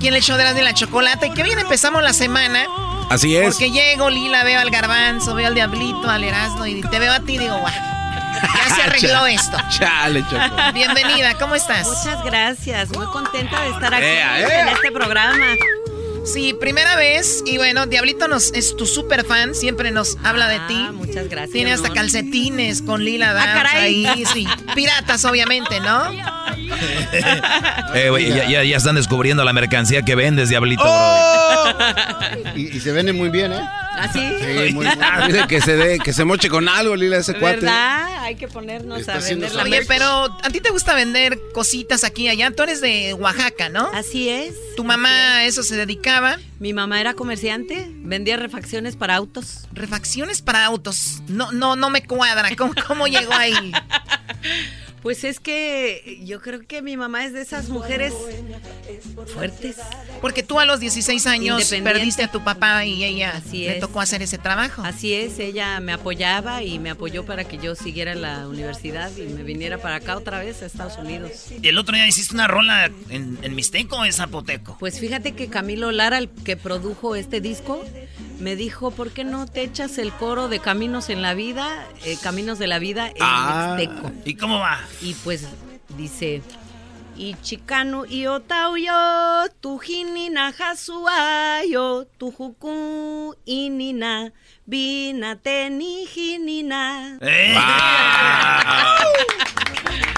aquí en el show de Erasmo y la Chocolata. Y que bien empezamos la semana. Así es. Porque llego, Lila, veo al garbanzo, veo al diablito, al Erasmo y te veo a ti y digo, guau. Ya se [laughs] arregló esto. Chale, Choco. [laughs] Bienvenida, ¿cómo estás? Muchas gracias, muy contenta de estar aquí Ea, ea. en este programa. Sí, primera vez. Y bueno, Diablito nos, es tu super fan, siempre nos habla de ti. Muchas gracias. Tiene hasta calcetines con Lila Dance caray. ahí, sí. Piratas, obviamente, ¿no? [laughs] [laughs] Eh, ya, ya- ya están descubriendo la mercancía que vendes, diablito. Y, y se vende muy bien, ¿eh? ¿Así? Sí, muy bien. Dice que se dé, que se moche con algo, Lila, ese cuate. ¿Verdad? Hay que ponernos a vender la Oye, pero a ti te gusta vender cositas aquí y allá. Tú eres de Oaxaca, ¿no? Así es. ¿Tu mamá a eso se dedicaba? Mi mamá era comerciante, vendía refacciones para autos. Refacciones para autos. No, no, no me cuadra. ¿Cómo, cómo llegó ahí? [laughs] Pues es que yo creo que mi mamá es de esas mujeres fuertes. Porque tú a los 16 años perdiste a tu papá y ella Así le es. tocó hacer ese trabajo. Así es, ella me apoyaba y me apoyó para que yo siguiera la universidad y me viniera para acá otra vez a Estados Unidos. Y el otro día hiciste una rola en, en Mixteco o en Zapoteco. Pues fíjate que Camilo Lara, el que produjo este disco, me dijo, ¿por qué no te echas el coro de Caminos en la Vida, eh, Caminos de la Vida en Ah. Mixteco? ¿Y cómo va? Y pues dice, y chicano y otauyo, tu jinina jasuayo, tu juku inina, vina teni jinina. ¡Eh!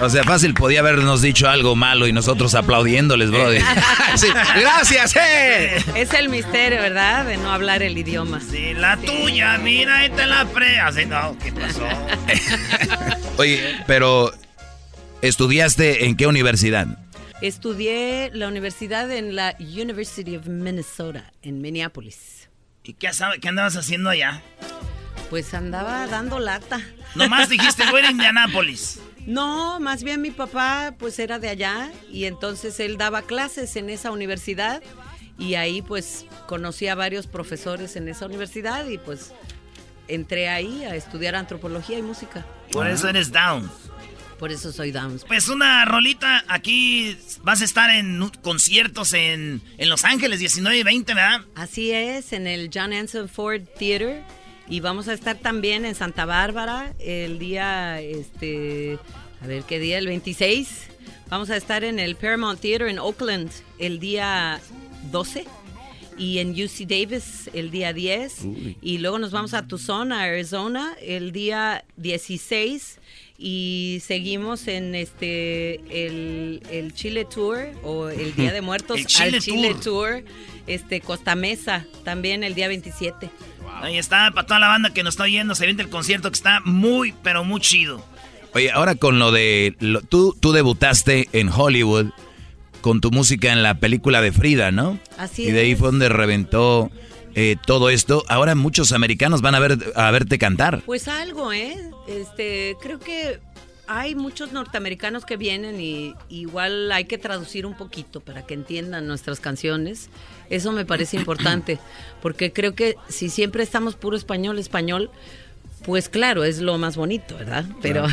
O sea, fácil podía habernos dicho algo malo y nosotros aplaudiéndoles, brody. [laughs] Sí, gracias, eh. Es el misterio, ¿verdad? De no hablar el idioma. Sí, la tuya, mira, ahí te la pre. Así, no, ¿qué pasó? [laughs] Oye, pero ¿estudiaste en qué universidad? Estudié la universidad en la University of Minnesota, en Minneapolis. ¿Y qué, andabas haciendo allá? Pues andaba dando lata. Nomás dijiste, voy a [laughs] Indianápolis. No, más bien mi papá pues era de allá y entonces él daba clases en esa universidad y ahí pues conocí a varios profesores en esa universidad y pues entré ahí a estudiar antropología y música. Por eso eres down. Por eso soy Downs. Pues una rolita, aquí vas a estar en conciertos en, en Los Ángeles, 19 y 20, ¿verdad? Así es, en el John Anson Ford Theater. Y vamos a estar también en Santa Bárbara el día, este, a ver qué día, el 26. Vamos a estar en el Paramount Theater en Oakland el día 12 y en UC Davis el día 10 Uy. y luego nos vamos a Tucson, a Arizona el día 16 y seguimos en este el, el Chile Tour o el Día de [laughs] Muertos El Chile al Chile Tour. Tour, este Costa Mesa también el día 27. Ahí está, para toda la banda que nos está oyendo, se viene el concierto que está muy, pero muy chido. Oye, ahora con lo de... lo- tú, tú debutaste en Hollywood con tu música en la película de Frida, ¿no? Así Y de ahí fue donde reventó eh, todo esto. Ahora muchos americanos van a, ver, a verte cantar. Pues algo, ¿eh? Este, creo que hay muchos norteamericanos que vienen y igual hay que traducir un poquito para que entiendan nuestras canciones. Eso me parece importante, [clears throat] porque creo que si siempre estamos puro español, español, pues claro, es lo más bonito, ¿verdad? Pero,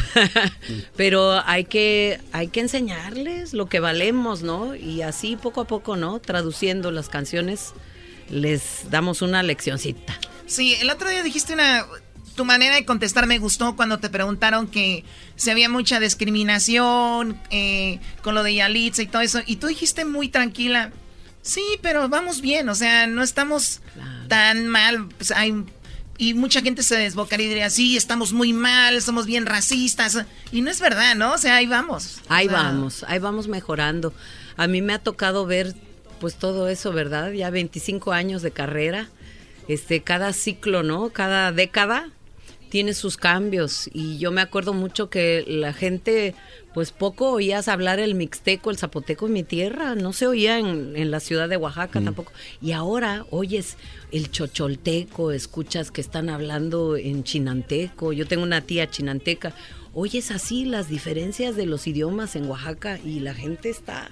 [laughs] pero hay que, hay que enseñarles lo que valemos, ¿no? Y así poco a poco, ¿no? Traduciendo las canciones, les damos una leccioncita. Sí, el otro día dijiste una... Tu manera de contestar me gustó cuando te preguntaron que si había mucha discriminación eh, con lo de Yalitza y todo eso. Y tú dijiste muy tranquila, sí, pero vamos bien, o sea, no estamos tan mal. Pues hay, y mucha gente se desbocaría y diría, sí, estamos muy mal, somos bien racistas. Y no es verdad, ¿no? O sea, ahí vamos. Ahí O sea, vamos, ahí vamos mejorando. A mí me ha tocado ver pues todo eso, ¿verdad? Ya 25 años de carrera. Este, cada ciclo, ¿no? Cada década tiene sus cambios y yo me acuerdo mucho que la gente pues poco oías hablar el mixteco, el zapoteco en mi tierra, no se oía en, en la ciudad de Oaxaca tampoco. Y ahora oyes el chocholteco, escuchas que están hablando en chinanteco, yo tengo una tía chinanteca, oyes así las diferencias de los idiomas en Oaxaca y la gente está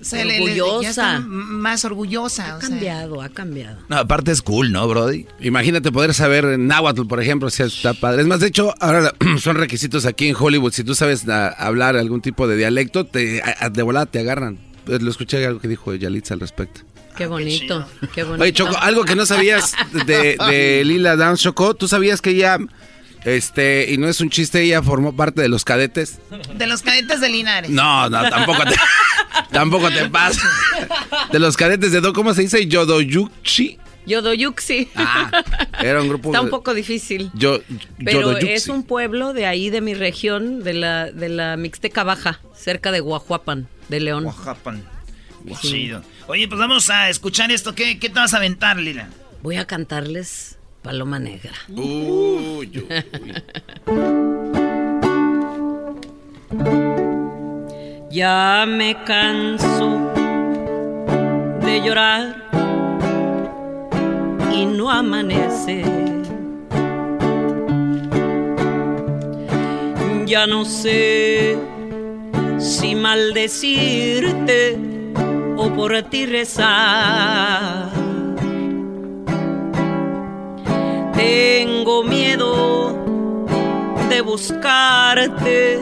se le- le- ya orgullosa. más orgullosa. Ha o sea. cambiado, ha cambiado. No, aparte es cool, ¿no, Brody? Imagínate poder saber náhuatl, por ejemplo, si está padre. Es más, de hecho, ahora [clears throat] son requisitos aquí en Hollywood. Si tú sabes ah, hablar algún tipo de dialecto, te, a- de volada te agarran. Pues, Lo escuché algo que dijo Yalitza al respecto. Qué bonito, qué bonito. Oye, Choco, algo que no sabías de, de [laughs] Lila Downs, Choco, ¿tú sabías que ella, este, y no es un chiste, ella formó parte de los cadetes? De los cadetes de Linares. No, no, tampoco te, [laughs] tampoco te pasa. De los cadetes de, Do- ¿cómo se dice? Yodoyuchi. Yodoyuxi. Ah, era un grupo Está un poco difícil. Yo, Pero Yodoyuxi. es un pueblo de ahí, de mi región, de la, de la Mixteca Baja, cerca de Guajuapan, de León. Guajuapan. Chido. Oye, pues vamos a escuchar esto. ¿Qué, qué te vas a aventar, Lila? Voy a cantarles Paloma Negra. Uy, Ya me canso de llorar y no amanece. Ya no sé si maldecirte o por ti rezar. Tengo miedo de buscarte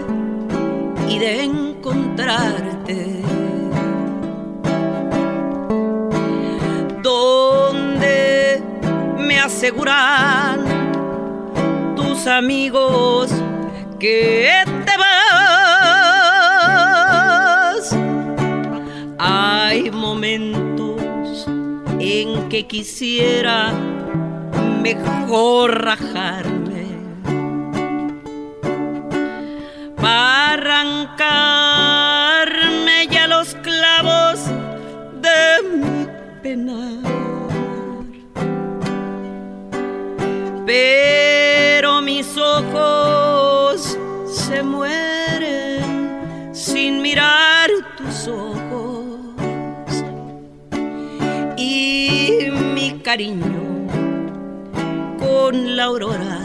y de encontrarte. Donde me aseguran tus amigos que te vas. Hay momentos en que quisiera mejor rajarme para arrancarme ya los clavos de mi pena. Pero mis ojos se mueren sin mirar tus ojos y mi cariño la aurora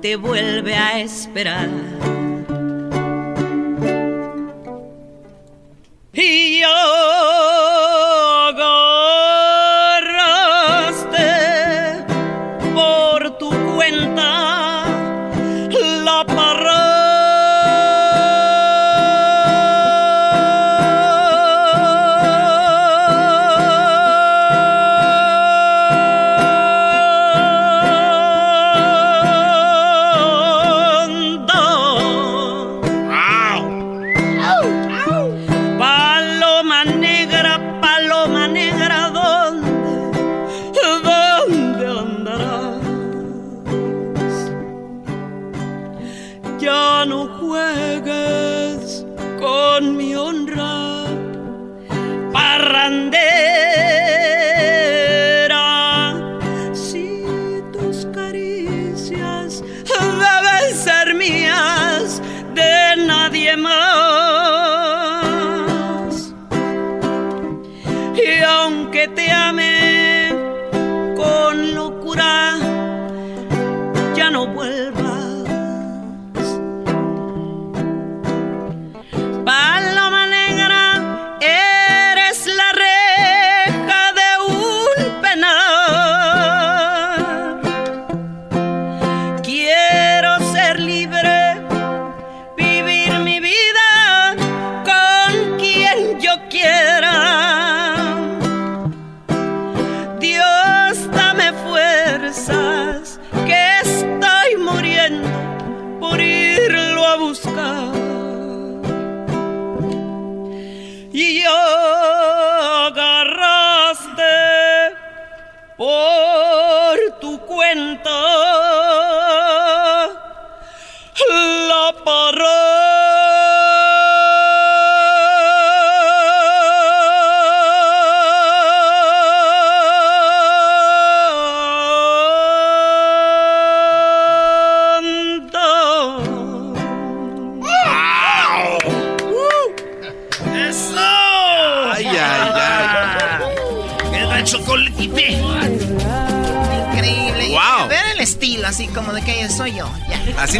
te vuelve a esperar. Y agarraste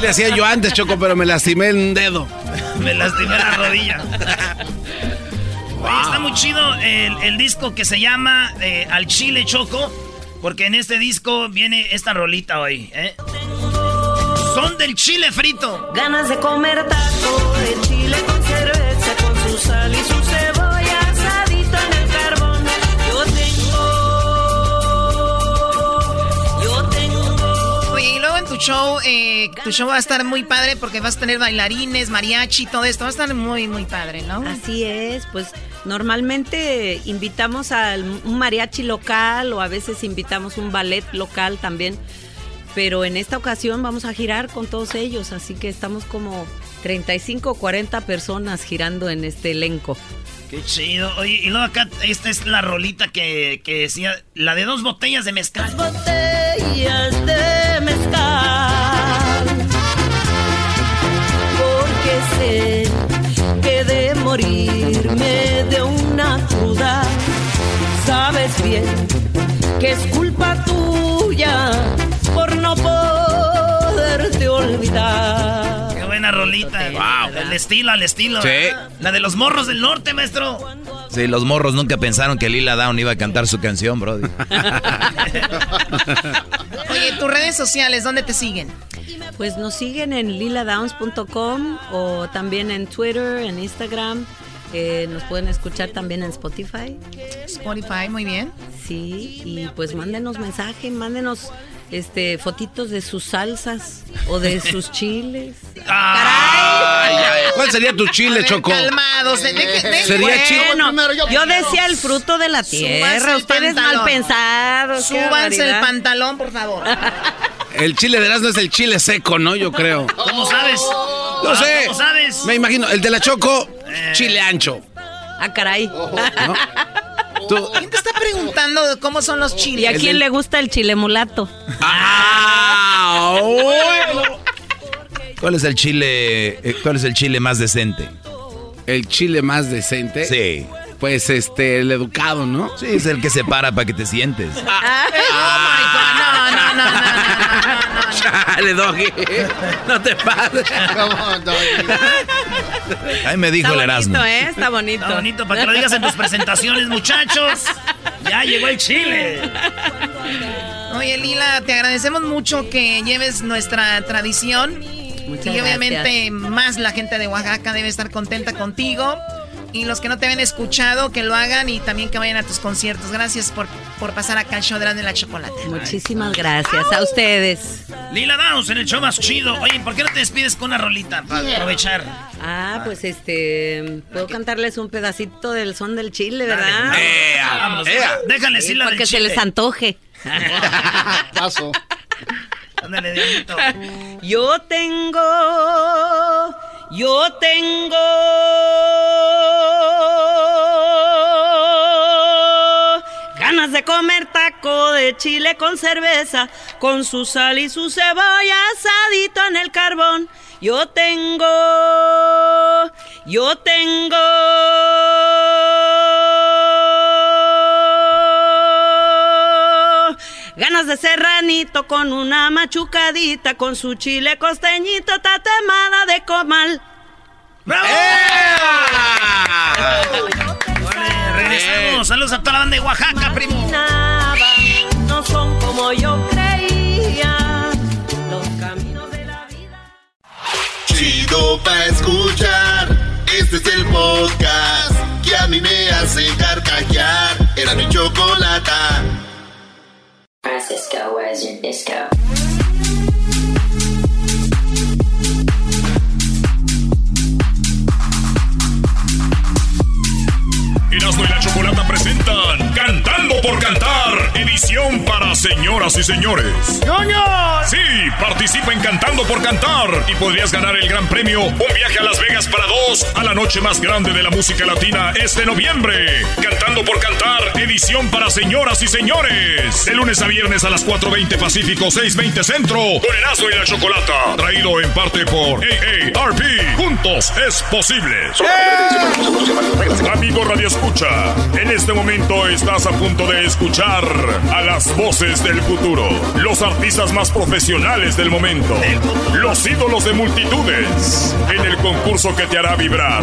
Hacía yo antes, Choco, pero me lastimé un dedo. [laughs] Me lastimé la rodilla. Oye, está muy chido el, el disco que se llama eh, Al Chile Choco, porque en este disco viene esta rolita hoy. ¿eh? Son del chile frito. Ganas de comer taco de show, eh, tu show va a estar muy padre porque vas a tener bailarines, mariachi, todo esto. Va a estar muy, muy padre, ¿no? Así es, pues normalmente invitamos a un mariachi local o a veces invitamos un ballet local también, pero en esta ocasión vamos a girar con todos ellos, así que estamos como 35 o 40 personas girando en este elenco. Qué chido. Oye, y luego acá, esta es la rolita que, que decía, la de dos botellas de mezcal. botellas sé que de morirme de una cruda, sabes bien que es culpa tuya por no poderte olvidar. Qué buena rolita. Wow. El estilo, al estilo. Sí. La de los morros del norte, maestro. Sí, los morros nunca pensaron que Lila Down iba a cantar su canción, bro. [laughs] Oye, tus redes sociales, ¿dónde te siguen? Pues nos siguen en liladowns.com o también en Twitter, en Instagram. Eh, nos pueden escuchar también en Spotify. Spotify, muy bien. Sí, y pues mándenos mensaje, mándenos este fotitos de sus salsas o de [laughs] sus chiles. Ay, ay, ¿Cuál sería tu chile, Choco? Calmados, de- de- de- Sería chile. Bueno, yo decía el fruto de la tierra, ustedes pantalón. mal pensados. Súbanse el pantalón, por favor. [laughs] El chile de no es el chile seco, ¿no? Yo creo. [laughs] ¿Cómo sabes? No sé. ¿Cómo sabes? Me imagino, el de la Choco, Eh. chile ancho. Ah, caray. ¿Quién te está preguntando cómo son los chiles? ¿Y a quién le gusta el chile mulato? Ah, [laughs] ¿Cuál es el chile, eh, cuál es el chile más decente? El chile más decente. Sí. Pues este, el educado, ¿no? Sí, es el que se para para que te sientes. Ah, oh my God, no, no, no, no, no, Chale, Doggy. No te pases. Ahí me dijo el Está Erasmo. bonito, ¿eh? Está bonito. Está bonito para que lo digas en tus presentaciones, muchachos. Ya llegó el chile. Oye, Lila, te agradecemos mucho que lleves nuestra tradición. Muchas y obviamente gracias. más la gente de Oaxaca debe estar contenta contigo. Y los que no te habían escuchado, que lo hagan y también que vayan a tus conciertos. Gracias por, por pasar acá al show de Erasmo y la Chocolate. Muchísimas gracias a ustedes. Lila Downs en el show más chido. Oye, ¿por qué no te despides con una rolita para aprovechar? Ah, pues este, puedo cantarles un pedacito del son del chile, ¿verdad? Ea. Déjale decir la Para del que se chile. les antoje. [laughs] Paso. Ándale, Diablito. Yo tengo, yo tengo ganas de comer taco de chile con cerveza, con su sal y su cebolla asadito en el carbón. Yo tengo, yo tengo ganas de serranito con una machucadita, con su chile costeñito tatemada de comal. Regresamos. Saludos a toda la banda de Oaxaca, primo. No son como yo creía. Los caminos de la Chido pa' escuchar. Este es el podcast que a mí me hace carcajear. Era mi chocolata. Francisco, where's your disco? Erasmo y la Chocolata presentan Cantando por Cantar, edición para señoras y señores. ¡Ñoños! Sí, participa en Cantando por Cantar y podrías ganar el gran premio, un viaje a Las Vegas para dos, a la noche más grande de la música latina este noviembre. Cantando por Cantar, edición para señoras y señores. De lunes a viernes a las 4.20 Pacífico, 6.20 Centro, con Erasmo y la Chocolata. Traído en parte por AARP. Juntos es posible. Amigo Radio Escucha, en este momento estás a punto de escuchar a las voces del futuro, los artistas más profesionales del momento, los ídolos de multitudes, en el concurso que te hará vibrar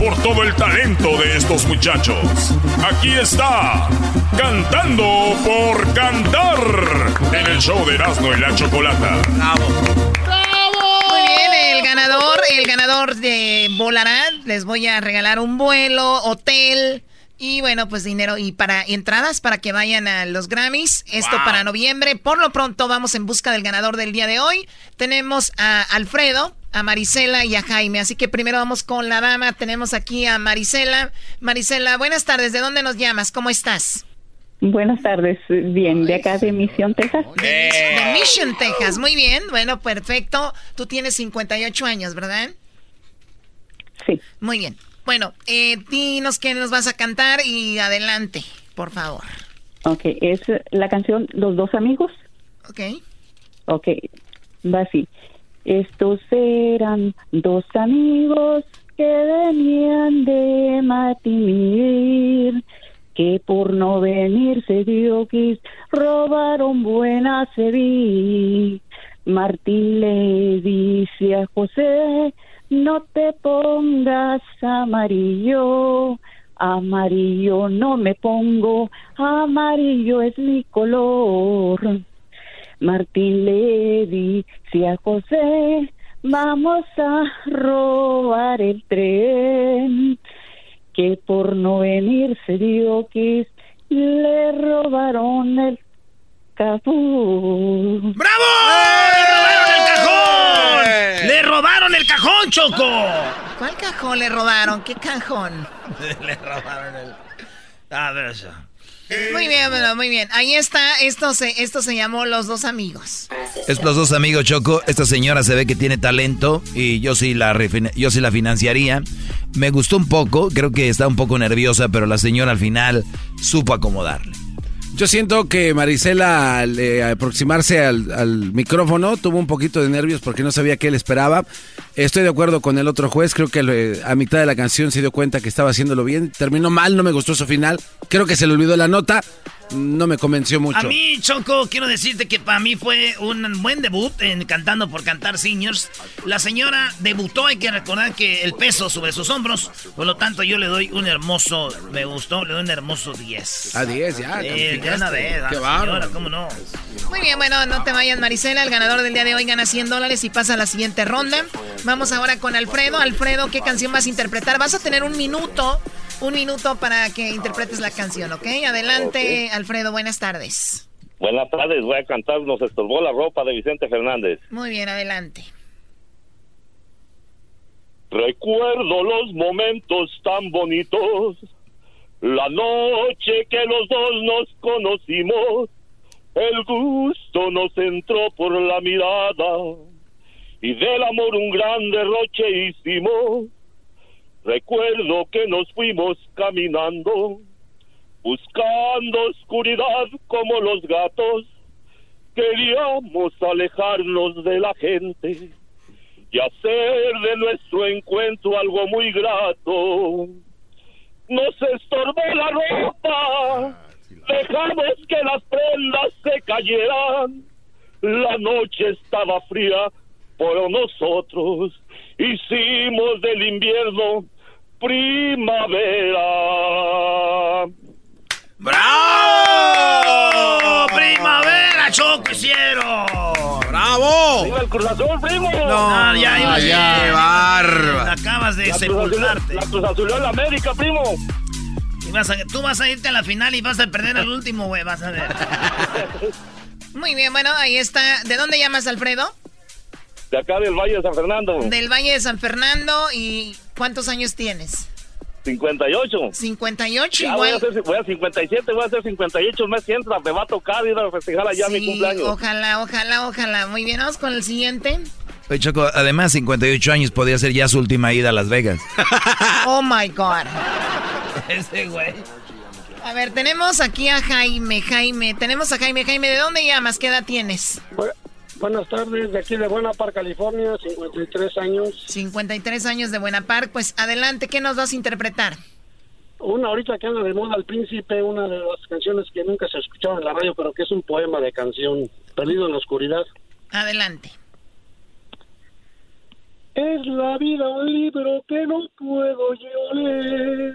por todo el talento de estos muchachos. Aquí está, cantando por cantar, en el show de Erasmo y la Chocolata. Muy bien, el ganador, el ganador de Volará, les voy a regalar un vuelo, hotel y bueno, pues dinero y para entradas para que vayan a los Grammys. Esto Wow. para noviembre. Por lo pronto vamos en busca del ganador del día de hoy. Tenemos a Alfredo, a Marisela y a Jaime. Así que primero vamos con la dama. Tenemos aquí a Marisela. Marisela, buenas tardes. ¿De dónde nos llamas? ¿Cómo estás? Buenas tardes, bien, de acá de Misión, Texas. De Mission, Texas. Muy bien. Bueno, perfecto. Tú tienes 58 años, ¿verdad? Sí. Muy bien. Bueno, eh, dinos qué nos vas a cantar y adelante, por favor. Ok, es la canción Los dos amigos. Ok. Ok, va así. Estos eran dos amigos que venían de Matimir, que por no venirse Diokis robaron buena vi. Martín le dice a José, no te pongas amarillo, amarillo no me pongo, amarillo es mi color. Martín le dice a José, vamos a robar el tren, que por no venirse Diokis le robaron el capú. ¡Bravo! ¡Le robaron el cajón, Choco! ¿Cuál cajón le robaron? ¿Qué cajón? [laughs] Le robaron el... A ver eso. Muy bien, bueno, muy bien. Ahí está, esto se, esto se llamó Los Dos Amigos. Estos dos amigos, Choco, esta señora se ve que tiene talento y yo sí la, yo sí la financiaría. Me gustó un poco, creo que está un poco nerviosa, pero la señora al final supo acomodarle. Yo siento que Marisela al eh, aproximarse al, micrófono tuvo un poquito de nervios porque no sabía qué él esperaba. Estoy de acuerdo con el otro juez, creo que a mitad de la canción se dio cuenta que estaba haciéndolo bien. Terminó mal, no me gustó su final. Creo que se le olvidó la nota no me convenció mucho. A mí, Choco, quiero decirte que para mí fue un buen debut en Cantando por Cantar Seniors. La señora debutó, hay que recordar que el peso sobre sus hombros, por lo tanto yo le doy un hermoso, me gustó, le doy un hermoso 10. A 10 ya. Eh, ya una vez, Qué señora, ¿cómo no? Muy bien, bueno, no te vayas Marisela, el ganador del día de hoy gana 100 dólares y pasa a la siguiente ronda. Vamos ahora con Alfredo. Alfredo, ¿qué canción vas a interpretar? Vas a tener un minuto un minuto para que interpretes la canción, ¿ok? Adelante, Alfredo, buenas tardes. Buenas tardes, voy a cantar Nos estorbó la ropa de Vicente Fernández. Muy bien, adelante. Recuerdo los momentos tan bonitos, la noche que los dos nos conocimos, el gusto nos entró por la mirada y del amor un gran derroche hicimos Recuerdo que nos fuimos caminando, buscando oscuridad como los gatos. Queríamos alejarnos de la gente y hacer de nuestro encuentro algo muy grato. Nos estorbó la ropa, dejamos que las prendas se cayeran. La noche estaba fría por nosotros, hicimos del invierno primavera. ¡Bravo! ¡Primavera, Choco hicieron! ¡Bravo! ¡Viva el Cruz Azul, primo! No, ya iba ya, barba. Acabas de sepultarte. La Cruz Azul la América, primo. Y vas a, tú vas a irte a la final y vas a perder al último, güey, vas a ver. [laughs] Muy bien, bueno, ahí está. ¿De dónde llamas, Alfredo? De acá del Valle de San Fernando. Del Valle de San Fernando y ¿cuántos años tienes? 58. 58, igual. Voy a, hacer, voy a 57, voy a hacer 58 el mes que entra. Me va a tocar ir a festejar allá mi cumpleaños. Ojalá, ojalá, ojalá. Muy bien, vamos con el siguiente. Oye, Choco, además 58 años podría ser ya su última ida a Las Vegas. [laughs] oh my God. [laughs] Ese güey. A ver, tenemos aquí a Jaime, Jaime. Tenemos a Jaime, Jaime. ¿De dónde llamas? ¿Qué edad tienes? Buenas tardes, de aquí de Buena Park, California, 53 años. 53 años de Buena Park, pues adelante, ¿qué nos vas a interpretar? Una ahorita que anda de moda El Príncipe, una de las canciones que nunca se escuchaba en la radio, pero que es un poema de canción, Perdido en la Oscuridad. Adelante. Es la vida un libro que no puedo yo leer,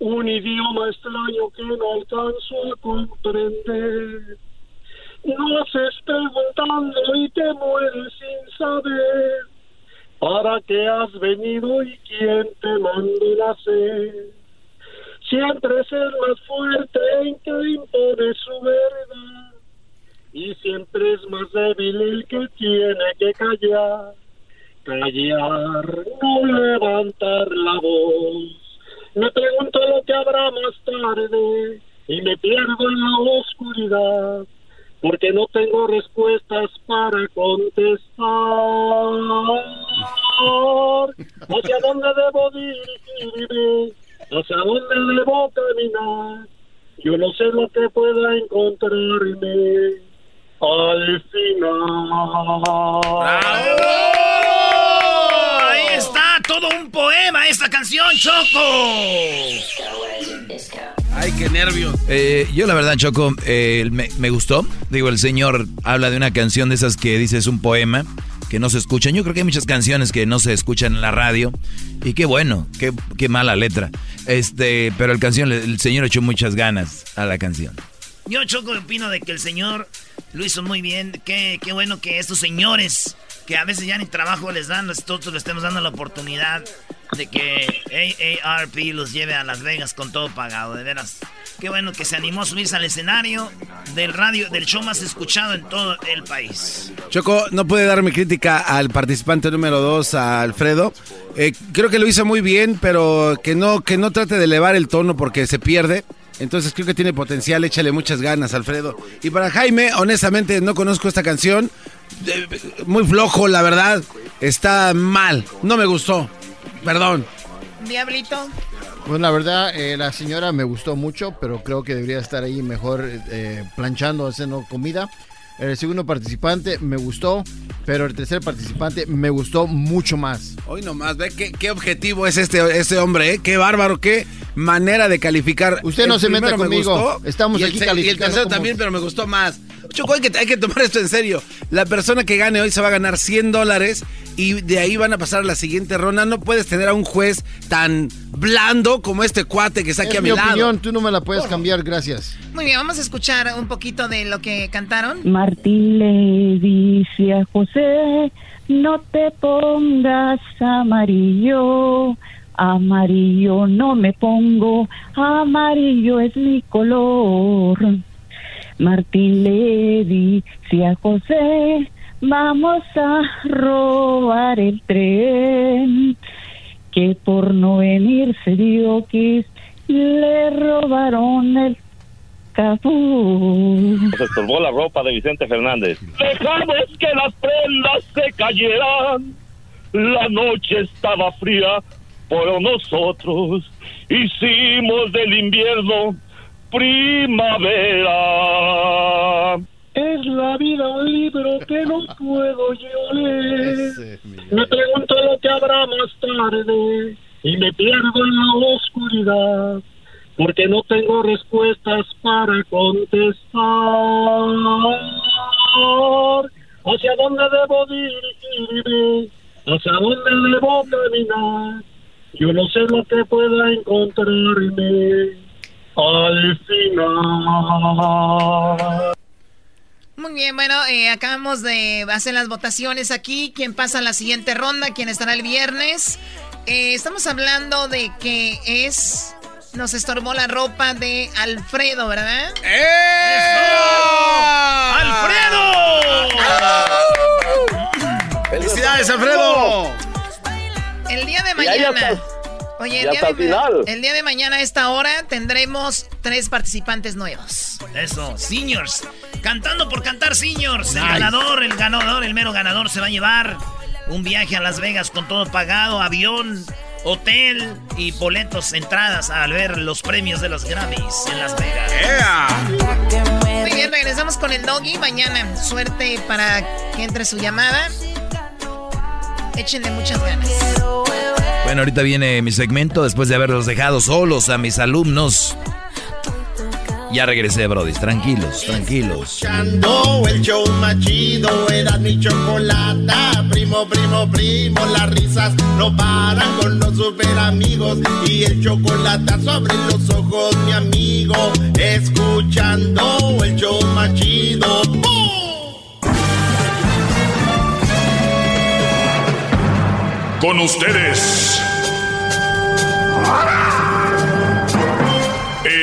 un idioma extraño que no alcanzo a comprender no haces preguntando y te mueres sin saber para qué has venido y quién te mandó nacer. Siempre es el más fuerte en que impone su verdad y siempre es más débil el que tiene que callar. Callar, no levantar la voz. Me pregunto lo que habrá más tarde y me pierdo en la oscuridad porque no tengo respuestas para contestar. ¿Hacia dónde debo dirigirme? ¿Hacia dónde debo caminar? Yo no sé lo que pueda encontrarme al final. Está todo un poema esta canción, Choco. Ay, qué nervios. Eh, yo la verdad, Choco, eh, me, gustó. Digo, el señor habla de una canción de esas que dice es un poema, que no se escuchan. Yo creo que hay muchas canciones que no se escuchan en la radio. Y qué bueno, qué, qué mala letra. Este, pero el canción, el señor echó muchas ganas a la canción. Yo, Choco, opino de que el señor lo hizo muy bien. Qué, qué bueno que estos señores, que a veces ya ni trabajo les dan, nosotros le estemos dando la oportunidad de que AARP los lleve a Las Vegas con todo pagado, de veras. Qué bueno que se animó a subirse al escenario del radio, del show más escuchado en todo el país. Choco, no puede dar mi crítica al participante número 2, a Alfredo. Eh, creo que lo hizo muy bien, pero que no, que no trate de elevar el tono porque se pierde. Entonces creo que tiene potencial, échale muchas ganas, Alfredo. Y para Jaime, honestamente no conozco esta canción. Eh, Muy flojo, la verdad. Está mal. No me gustó. Perdón. Diablito. Pues la verdad, eh, la señora me gustó mucho, pero creo que debería estar ahí mejor eh, planchando, haciendo comida. El segundo participante me gustó, pero el tercer participante me gustó mucho más. Hoy nomás, ve qué, qué objetivo es este, este hombre, ¿eh? Qué bárbaro, qué manera de calificar. Usted no El se meta me conmigo. gustó, Estamos y el aquí se- Y el calificando tercero como- también, pero me gustó más. Choco, hay que, hay que tomar esto en serio. La persona que gane hoy se va a ganar 100 dólares y de ahí van a pasar a la siguiente ronda. No puedes tener a un juez tan blando como este cuate que está aquí Es a mi, mi lado. opinión, tú no me la puedes cambiar, gracias. Muy bien, vamos a escuchar un poquito de lo que cantaron. Martín le dice a José, no te pongas amarillo, amarillo no me pongo, amarillo es mi color. Martín le dice a José, vamos a robar el tren, que por no venirse dio que le robaron el Se estorbó la ropa de Vicente Fernández. Dejamos que las prendas se cayeran. La noche estaba fría, pero nosotros hicimos del invierno primavera. Es la vida un libro que no puedo yo leer. Me pregunto lo que habrá más tarde y me pierdo en la oscuridad porque no tengo respuestas para contestar. ¿Hacia dónde debo dirigirme? ¿Hacia dónde debo caminar? Yo no sé lo que pueda encontrarme al final. Muy bien, bueno, eh, acabamos de hacer las votaciones aquí. ¿Quién pasa a la siguiente ronda? ¿Quién estará el viernes? Eh, estamos hablando de que es... Nos estorbó la ropa de Alfredo, ¿verdad? ¡Felicidades, Alfredo! El día de mañana. Oye, el día, de, final. el día de mañana a esta hora tendremos tres participantes nuevos. Eso, seniors. Cantando por cantar seniors. El ganador, el ganador, el mero ganador se va a llevar un viaje a Las Vegas con todo pagado, avión, hotel y boletos, entradas a ver los premios de los Grammys en Las Vegas. Muy bien, regresamos con el doggy mañana. Suerte para que entre su llamada. Échenle muchas ganas. Bueno, ahorita viene mi segmento después de haberlos dejado solos a mis alumnos. Ya regresé, Brody. Tranquilos, tranquilos. Escuchando el show más chido era mi chocolata. Primo, primo, primo, las risas no paran con los super amigos. Y el chocolate sobre los ojos, mi amigo. Escuchando el show más chido. Con ustedes.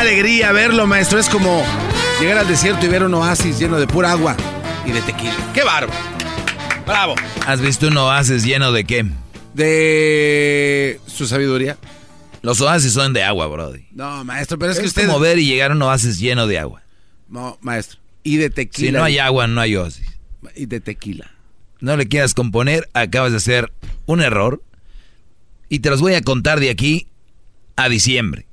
alegría verlo, maestro! Es como llegar al desierto y ver un oasis lleno de pura agua y de tequila. ¡Qué bárbaro! ¡Bravo! ¿Has visto un oasis lleno de qué? De su sabiduría. Los oasis son de agua, Brody. No, maestro, pero es, Es, que usted... como ver y llegar a un oasis lleno de agua. No, maestro. Y de tequila. Si no hay agua, no hay oasis. Y de tequila. No le quieras componer, acabas de hacer un error. Y te los voy a contar de aquí a diciembre.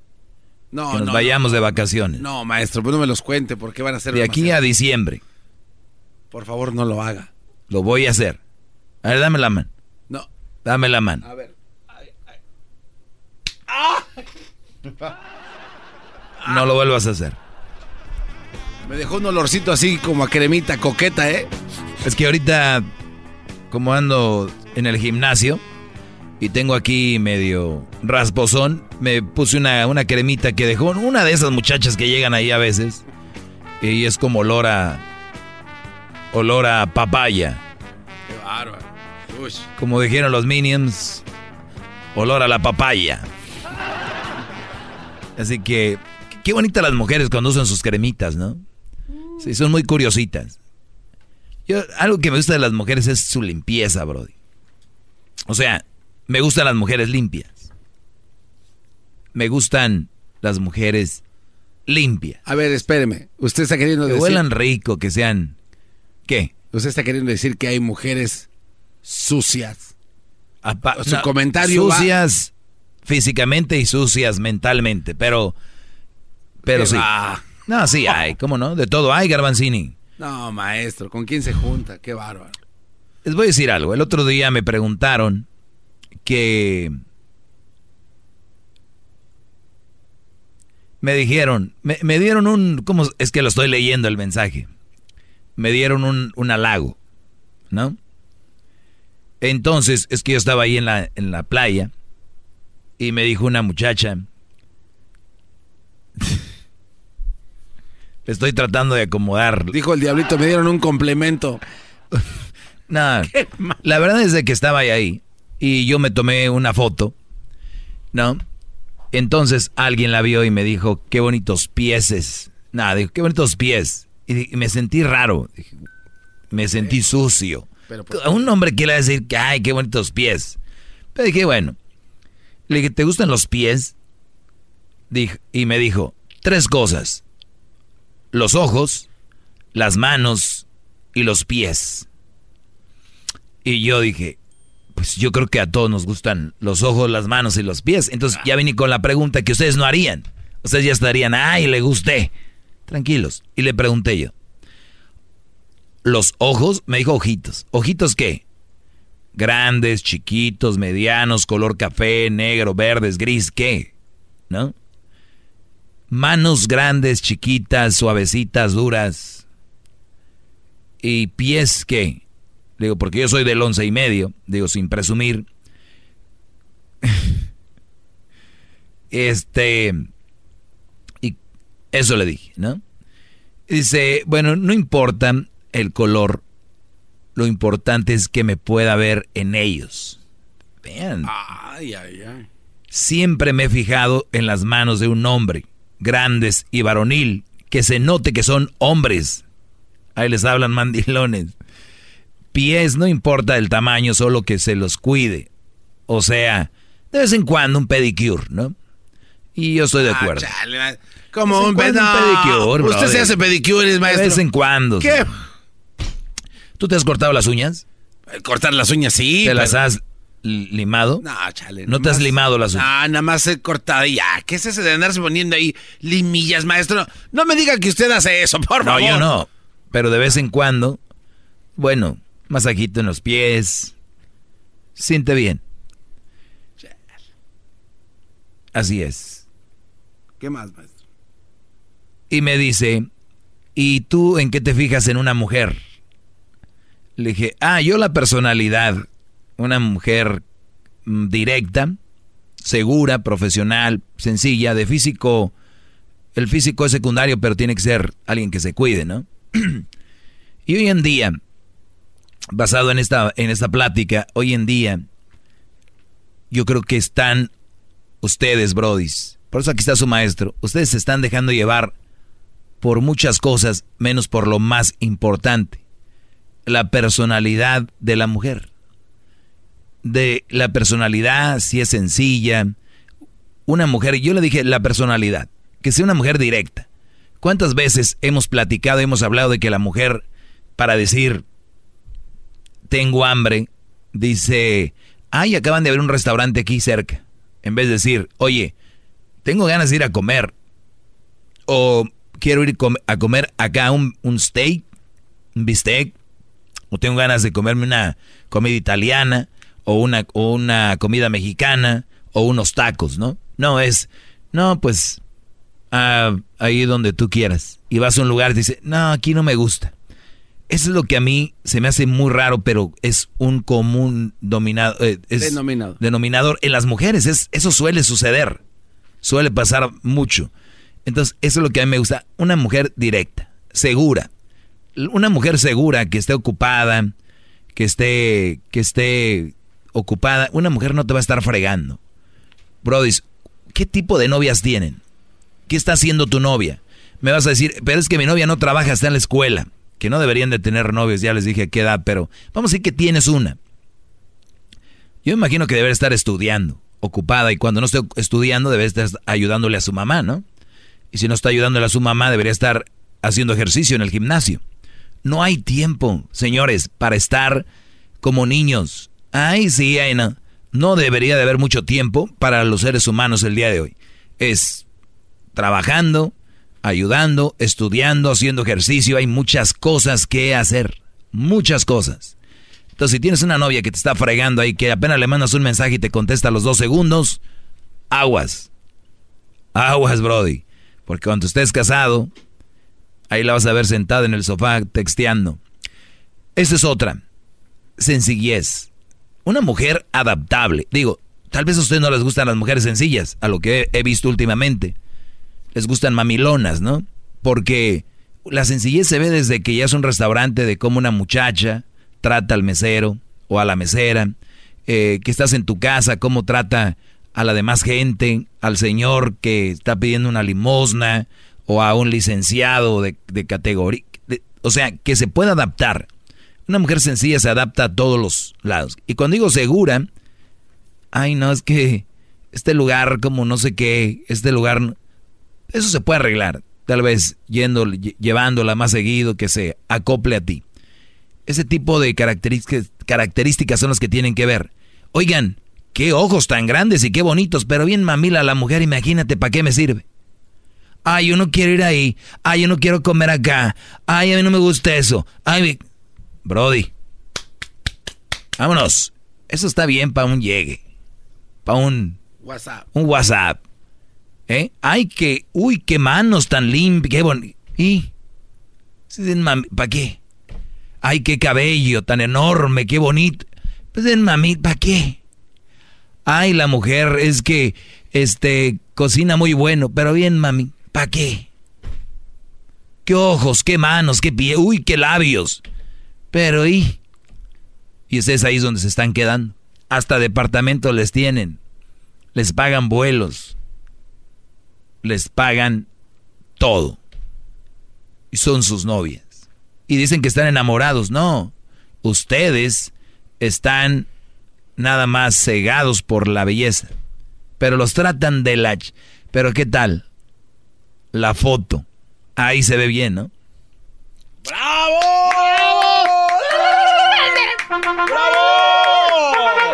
No, que nos no, vayamos no, de vacaciones. No, maestro, pues no me los cuente porque van a ser de aquí a diciembre. Por favor, no lo haga. Lo voy a hacer. A ver, dame la mano. No. Dame la mano. A ver. No lo vuelvas a hacer. Me dejó un olorcito así como a cremita coqueta, ¿eh? Es que ahorita, como ando en el gimnasio, y tengo aquí medio rasposón, me puse una, una cremita que dejó una de esas muchachas que llegan ahí a veces. Y es como olor a. olor a papaya. Qué bárbaro. Como dijeron los Minions, olor a la papaya. Así que, qué bonitas las mujeres cuando usan sus cremitas, ¿no? Sí, son muy curiositas. Yo, algo que me gusta de las mujeres es su limpieza, Brody. O sea, me gustan las mujeres limpias. Me gustan las mujeres limpias. A ver, espéreme. Usted está queriendo que decir... huelan rico, que sean... ¿Qué? Usted está queriendo decir que hay mujeres sucias. Apa- Su no, comentario va- Sucias físicamente y sucias mentalmente, pero... Pero ¿Qué sí. va? No, sí hay, ¿cómo no? De todo hay, Garbanzini. No, maestro, ¿con quién se junta? Qué bárbaro. Les voy a decir algo. El otro día me preguntaron que... Me dijeron, me, me dieron un... ¿Cómo es que lo estoy leyendo el mensaje? Me dieron un, un halago, ¿no? Entonces, es que yo estaba ahí en la, en la playa y me dijo una muchacha... [laughs] Le estoy tratando de acomodar. Dijo el diablito, me dieron un complemento. [laughs] No, [laughs] la verdad es de que estaba ahí y yo me tomé una foto, ¿no? Entonces alguien la vio y me dijo, qué bonitos pieses. Nada, dijo, qué bonitos pies. Y me sentí raro, me sentí sucio. A un hombre quiere decir que, ay, qué bonitos pies. Pero dije, bueno, le dije, ¿te gustan los pies? Dij- y me dijo, tres cosas. Los ojos, las manos y los pies. Y yo dije, pues yo creo que a todos nos gustan los ojos, las manos y los pies. Entonces ya vine con la pregunta que ustedes no harían. Ustedes ya estarían, ay, le gusté. Tranquilos. Y le pregunté yo. Los ojos, me dijo ojitos. ¿Ojitos qué? Grandes, chiquitos, medianos, color café, negro, verdes, gris, ¿qué? ¿No? Manos grandes, chiquitas, suavecitas, duras. ¿Y pies qué? Digo, porque yo soy del once y medio, digo, sin presumir. [laughs] Este, y eso le dije, ¿no? Dice, bueno, no importa el color, lo importante es que me pueda ver en ellos. Vean, Ay, ay, ay. siempre me he fijado en las manos de un hombre, grandes y varonil, que se note que son hombres. Ahí les hablan mandilones. Pies, no importa el tamaño, solo que se los cuide. O sea, de vez en cuando un pedicure, ¿no? Y yo estoy de Ah, acuerdo. chale, Como un, no, pedicure, Usted se hace pedicures, maestro. De vez en cuando. ¿Qué? ¿Tú te has cortado las uñas? Cortar las uñas, sí. ¿Te las has li- limado? No, chale. ¿No te has limado las uñas? Ah, nada más he cortado y ya. ¿Qué es ese de andarse poniendo ahí limillas, maestro? No me diga que usted hace eso, por no, favor. yo no. Pero de vez en cuando, bueno, masajito en los pies. Siente bien. Así es. ¿Qué más, maestro? Y me dice, ¿y tú en qué te fijas en una mujer? Le dije, ah, yo la personalidad. Una mujer mm, directa, segura, profesional, sencilla, de físico. El físico es secundario, pero tiene que ser alguien que se cuide, ¿no? [clears throat] y hoy en día, basado en esta, en esta plática, hoy en día, yo creo que están ustedes, brodis. Por eso aquí está su maestro. Ustedes se están dejando llevar por muchas cosas, menos por lo más importante, la personalidad de la mujer. De la personalidad, si es sencilla. Una mujer, yo le dije la personalidad, que sea una mujer directa. ¿Cuántas veces hemos platicado, hemos hablado de que la mujer, para decir, tengo hambre, dice, ay, acaban de abrir un restaurante aquí cerca. En vez de decir, oye, tengo ganas de ir a comer. O quiero ir a comer acá un, un steak, un bistec. O tengo ganas de comerme una comida italiana. O una, una comida mexicana. O unos tacos, ¿no? No, es, no, pues, ah, ahí donde tú quieras. Y vas a un lugar y no, aquí no me gusta. Eso es lo que a mí se me hace muy raro, pero es un común dominado, eh, denominador. denominador en las mujeres. Es, eso suele suceder, suele pasar mucho. Entonces, eso es lo que a mí me gusta. Una mujer directa, segura. Una mujer segura que esté ocupada, que esté, que esté ocupada. Una mujer no te va a estar fregando. Brody, ¿qué tipo de novias tienen? ¿Qué está haciendo tu novia? Me vas a decir, pero es que mi novia no trabaja, está en la escuela. Que no deberían de tener novios, ya les dije a qué edad, pero vamos a decir que tienes una. Yo imagino que debe estar estudiando, ocupada, y cuando no esté estudiando debe estar ayudándole a su mamá, ¿no? Y si no está ayudándole a su mamá, debería estar haciendo ejercicio en el gimnasio. No hay tiempo, señores, para estar como niños. Ay, sí, ay, no. No debería de haber mucho tiempo para los seres humanos el día de hoy. Es trabajando, ayudando, estudiando, haciendo ejercicio. Hay muchas cosas que hacer. Muchas cosas. Entonces, si tienes una novia que te está fregando ahí, que apenas le mandas un mensaje y te contesta a los dos segundos, aguas. Aguas, Brody. Porque cuando estés casado, ahí la vas a ver sentada en el sofá texteando. Esa es otra. Sencillez. Una mujer adaptable. Digo, tal vez a ustedes no les gustan las mujeres sencillas, a lo que he visto últimamente les gustan mamilonas, ¿no? Porque la sencillez se ve desde que ya es un restaurante de cómo una muchacha trata al mesero o a la mesera, eh, que estás en tu casa, cómo trata a la demás gente, al señor que está pidiendo una limosna o a un licenciado de, categoría. o sea, que se pueda adaptar. Una mujer sencilla se adapta a todos los lados. Y cuando digo segura, ay no, es que este lugar como no sé qué, este lugar eso se puede arreglar, tal vez yendo, llevándola más seguido, que se acople a ti. Ese tipo de características, características son las que tienen que ver. Oigan, qué ojos tan grandes y qué bonitos, pero bien mamila la mujer, imagínate, ¿para qué me sirve? Ay, yo no quiero ir ahí. Ay, yo no quiero comer acá. Ay, a mí no me gusta eso. Ay, Brody. Vámonos. Eso está bien para un llegue. Para un... WhatsApp. Un WhatsApp. ¿Eh? Ay, que, uy, qué manos tan limpias, qué bonito. ¿Y? ¿Para qué? Ay, qué cabello tan enorme, qué bonito. Pues en mami, ¿para qué? Ay, la mujer es que, este, cocina muy bueno, pero bien, mami, ¿para qué? Qué ojos, qué manos, qué pie, uy, qué labios. Pero, ¿y? Y es ahí donde se están quedando. Hasta departamentos les tienen. Les pagan vuelos les pagan todo. Y son sus novias. Y dicen que están enamorados. No, ustedes están nada más cegados por la belleza. Pero los tratan de la... Pero ¿qué tal? La foto. Ahí se ve bien, ¿no? ¡Bravo! ¡Bravo! ¡Bravo!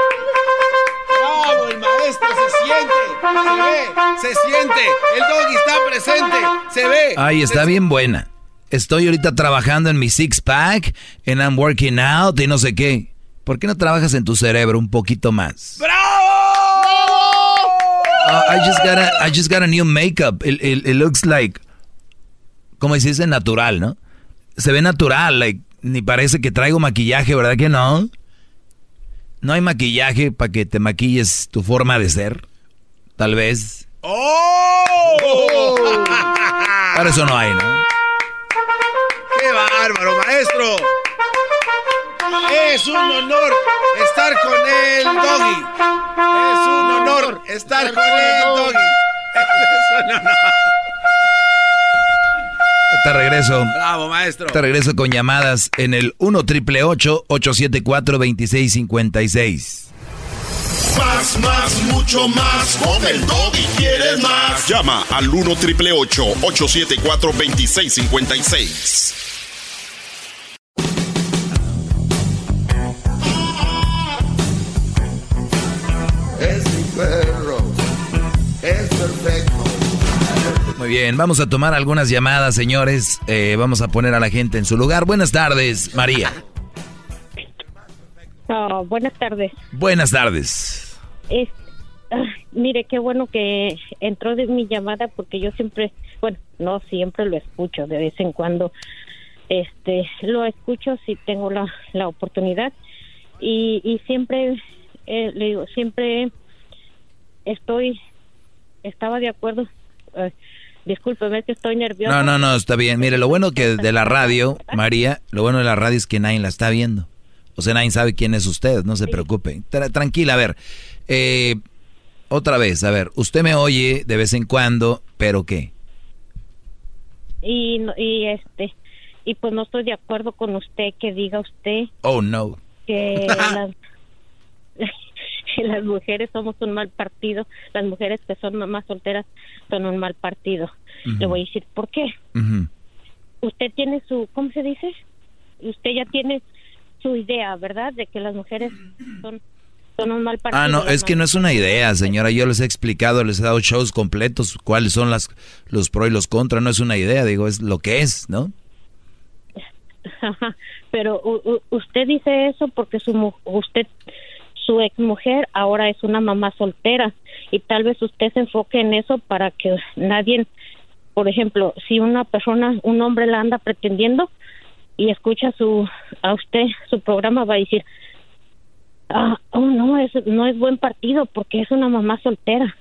Se siente, se ve, se siente, el doggy está presente, se ve. Ay, está bien buena. Estoy ahorita trabajando en mi six pack, en I'm working out y no sé qué. ¿Por qué no trabajas en tu cerebro un poquito más? ¡Bravo! Uh, I just got a, I just got a new makeup. It, it, looks like, como se dice, natural, ¿no? Se ve natural, like, ni parece que traigo maquillaje, ¿verdad que no? ¿No hay maquillaje para que te maquilles tu forma de ser? Tal vez. ¡Oh! Para eso no hay, ¿no? ¡Qué bárbaro, maestro! Es un honor estar con el doggy. Es un honor estar con el doggy. [laughs] Es un honor. Te regreso. Bravo, maestro. Te regreso con llamadas en el 1 triple 874 2656. Más, más, mucho más. Con el y quieres más. Llama al 1 triple 874 2656. Muy bien, vamos a tomar algunas llamadas, señores. Eh, vamos a poner a la gente en su lugar. Buenas tardes, María. Oh, buenas tardes. Buenas tardes. mire, qué bueno que entró de mi llamada porque yo siempre, bueno, no siempre lo escucho, de vez en cuando este, lo escucho si tengo la, la oportunidad y, y siempre, eh, le digo, siempre estoy, estaba de acuerdo. Eh, discúlpeme que estoy nerviosa. No, no, no, está bien. Mire, lo bueno que de la radio, María, lo bueno de la radio es que nadie la está viendo. O sea, nadie sabe quién es usted, no se preocupe. Tra- tranquila, a ver. Eh, otra vez, a ver, usted me oye de vez en cuando, pero ¿qué? y, y este, y pues no estoy de acuerdo con usted que diga usted Oh, no. que [laughs] las, [laughs] que las mujeres somos un mal partido, las mujeres que son mamás solteras son un mal partido. Le voy a decir por qué. Usted tiene su, ¿cómo se dice? Usted ya tiene su idea, ¿verdad? De que las mujeres son, son un mal partido. Ah, no, es que no es una idea, señora. Yo les he explicado, les he dado shows completos, cuáles son las los pro y los contra. No es una idea, digo, es lo que es, ¿no? [laughs] Pero u- usted dice eso porque su usted su ex mujer ahora es una mamá soltera y tal vez usted se enfoque en eso para que nadie, por ejemplo, si una persona, un hombre la anda pretendiendo y escucha su a usted su programa va a decir, ah, oh no es no es buen partido porque es una mamá soltera.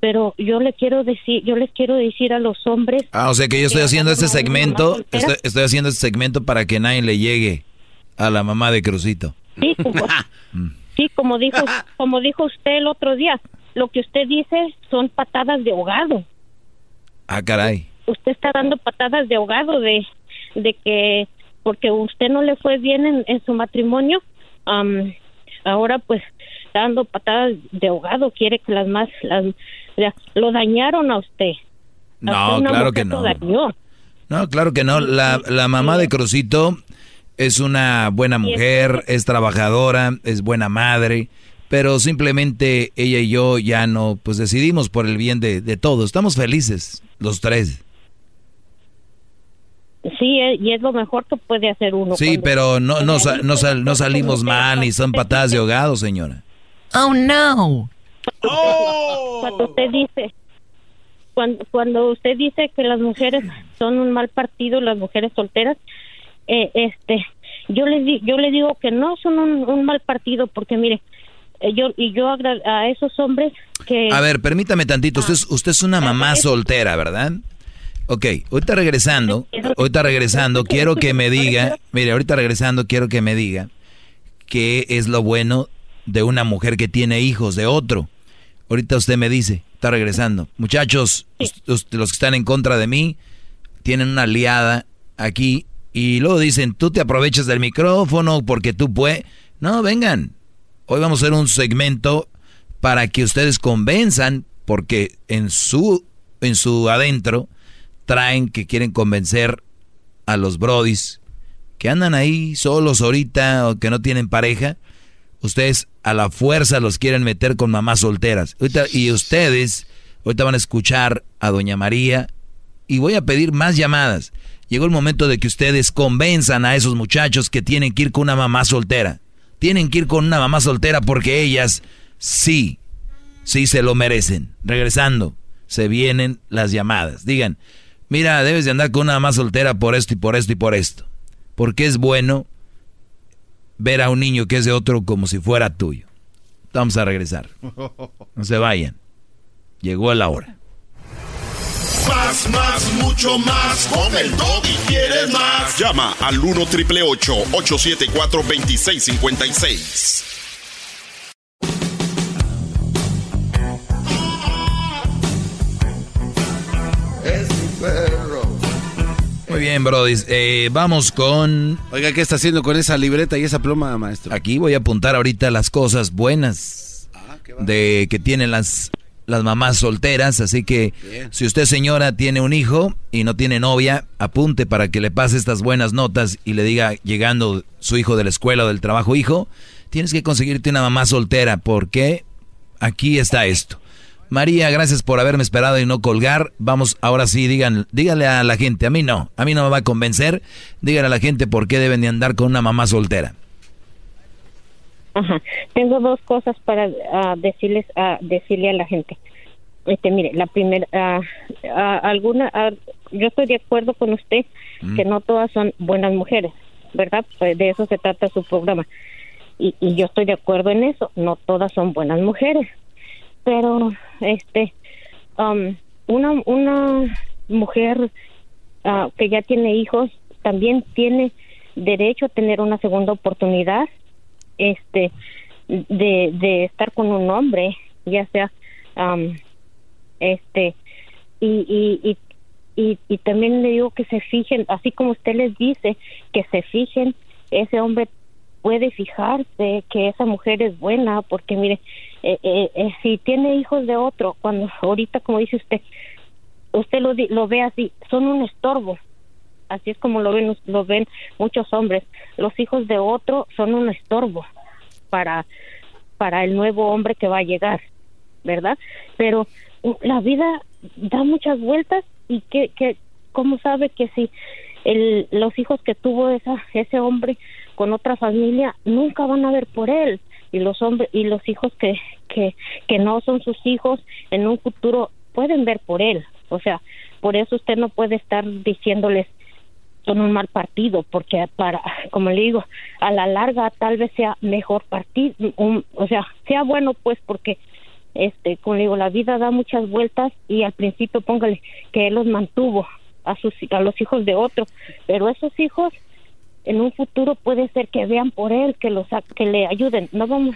Pero yo le quiero decir, yo les quiero decir a los hombres Ah, o sea que yo estoy haciendo este segmento, estoy, estoy haciendo este segmento para que nadie le llegue a la mamá de Crucito. Sí, [laughs] sí, como dijo, [laughs] como dijo usted el otro día, lo que usted dice son patadas de ahogado. Ah, caray. Usted está dando patadas de ahogado de, de que porque usted no le fue bien en, en su matrimonio, ahora pues está dando patadas de ahogado, quiere que las más, las, ya, lo dañaron a usted. A No, usted claro que no. dañó. No, claro que no. La, la mamá de Crucito es una buena mujer, es trabajadora, es buena madre, pero simplemente ella y yo ya no, pues decidimos por el bien de, de todos. Estamos felices, los tres. Sí, eh, y es lo mejor que puede hacer uno. Sí, pero no, no, sa- no, sal- no salimos mal ni son patadas de [laughs] ahogado, señora. Oh no. Cuando usted dice cuando, cuando usted dice que las mujeres son un mal partido, las mujeres solteras, eh, este, yo les di- yo le digo que no son un, un mal partido porque mire, eh, yo y yo a esos hombres que A ver, permítame tantito. Usted es, usted es una mamá soltera, ¿verdad? Ok, ahorita regresando, ahorita regresando, quiero que me diga, mire, ahorita regresando, quiero que me diga qué es lo bueno de una mujer que tiene hijos de otro. Ahorita usted me dice, está regresando. Muchachos, los que están en contra de mí, tienen una aliada aquí y luego dicen, tú te aprovechas del micrófono porque tú puedes. No, vengan. Hoy vamos a hacer un segmento para que ustedes convenzan, porque en su, en su adentro traen que quieren convencer a los brodis que andan ahí solos ahorita o que no tienen pareja. Ustedes a la fuerza los quieren meter con mamás solteras. Y ustedes ahorita van a escuchar a Doña María y voy a pedir más llamadas. Llegó el momento de que ustedes convenzan a esos muchachos que tienen que ir con una mamá soltera. Tienen que ir con una mamá soltera porque ellas sí, sí se lo merecen. Regresando, se vienen las llamadas. Digan, mira, debes de andar con una mamá soltera por esto y por esto y por esto. Porque es bueno ver a un niño que es de otro como si fuera tuyo. Vamos a regresar. No se vayan. Llegó la hora. Más, más, mucho más. Con el y quieres más. Llama al 1 triple 874 2656. Es mi perro. Muy bien, Brody. Eh, vamos con... Oiga, ¿qué está haciendo con esa libreta y esa pluma, maestro? Aquí voy a apuntar ahorita las cosas buenas de que tienen las, las mamás solteras. Así que Bien. si usted, señora, tiene un hijo y no tiene novia, apunte para que le pase estas buenas notas y le diga, llegando su hijo de la escuela o del trabajo, hijo, tienes que conseguirte una mamá soltera porque aquí está esto. María, gracias por haberme esperado y no colgar. Vamos, ahora sí, digan, dígale a la gente, a mí no, a mí no me va a convencer. Dígale a la gente por qué deben de andar con una mamá soltera. Ajá. Tengo dos cosas para ah, decirles a decirle a la gente. Este, mire, la primera, ah, ah, alguna, ah, yo estoy de acuerdo con usted Mm. que no todas son buenas mujeres, ¿verdad? Pues de eso se trata su programa. Y, y yo estoy de acuerdo en eso, no todas son buenas mujeres. Pero, este, um, una, una mujer ah, que ya tiene hijos también tiene derecho a tener una segunda oportunidad, este, de, de estar con un hombre, ya sea, um, este, y, y, y, y, y también le digo que se fijen, así como usted les dice, que se fijen, ese hombre puede fijarse que esa mujer es buena, porque mire, eh, eh, eh, si tiene hijos de otro, cuando ahorita, como dice usted, usted lo, lo ve así, son un estorbo. Así es como lo ven, lo ven muchos hombres. Los hijos de otro son un estorbo para, para el nuevo hombre que va a llegar, ¿verdad? Pero la vida da muchas vueltas y que, que ¿cómo sabe que si el, los hijos que tuvo esa, ese hombre con otra familia nunca van a ver por él? Y los hombres y los hijos que, que, que no son sus hijos en un futuro pueden ver por él. O sea, por eso usted no puede estar diciéndoles son un mal partido porque para como le digo a la larga tal vez sea mejor partido un- o sea sea bueno pues porque este como le digo la vida da muchas vueltas y al principio póngale que él los mantuvo a sus a los hijos de otro pero esos hijos en un futuro puede ser que vean por él que los que le ayuden. No vamos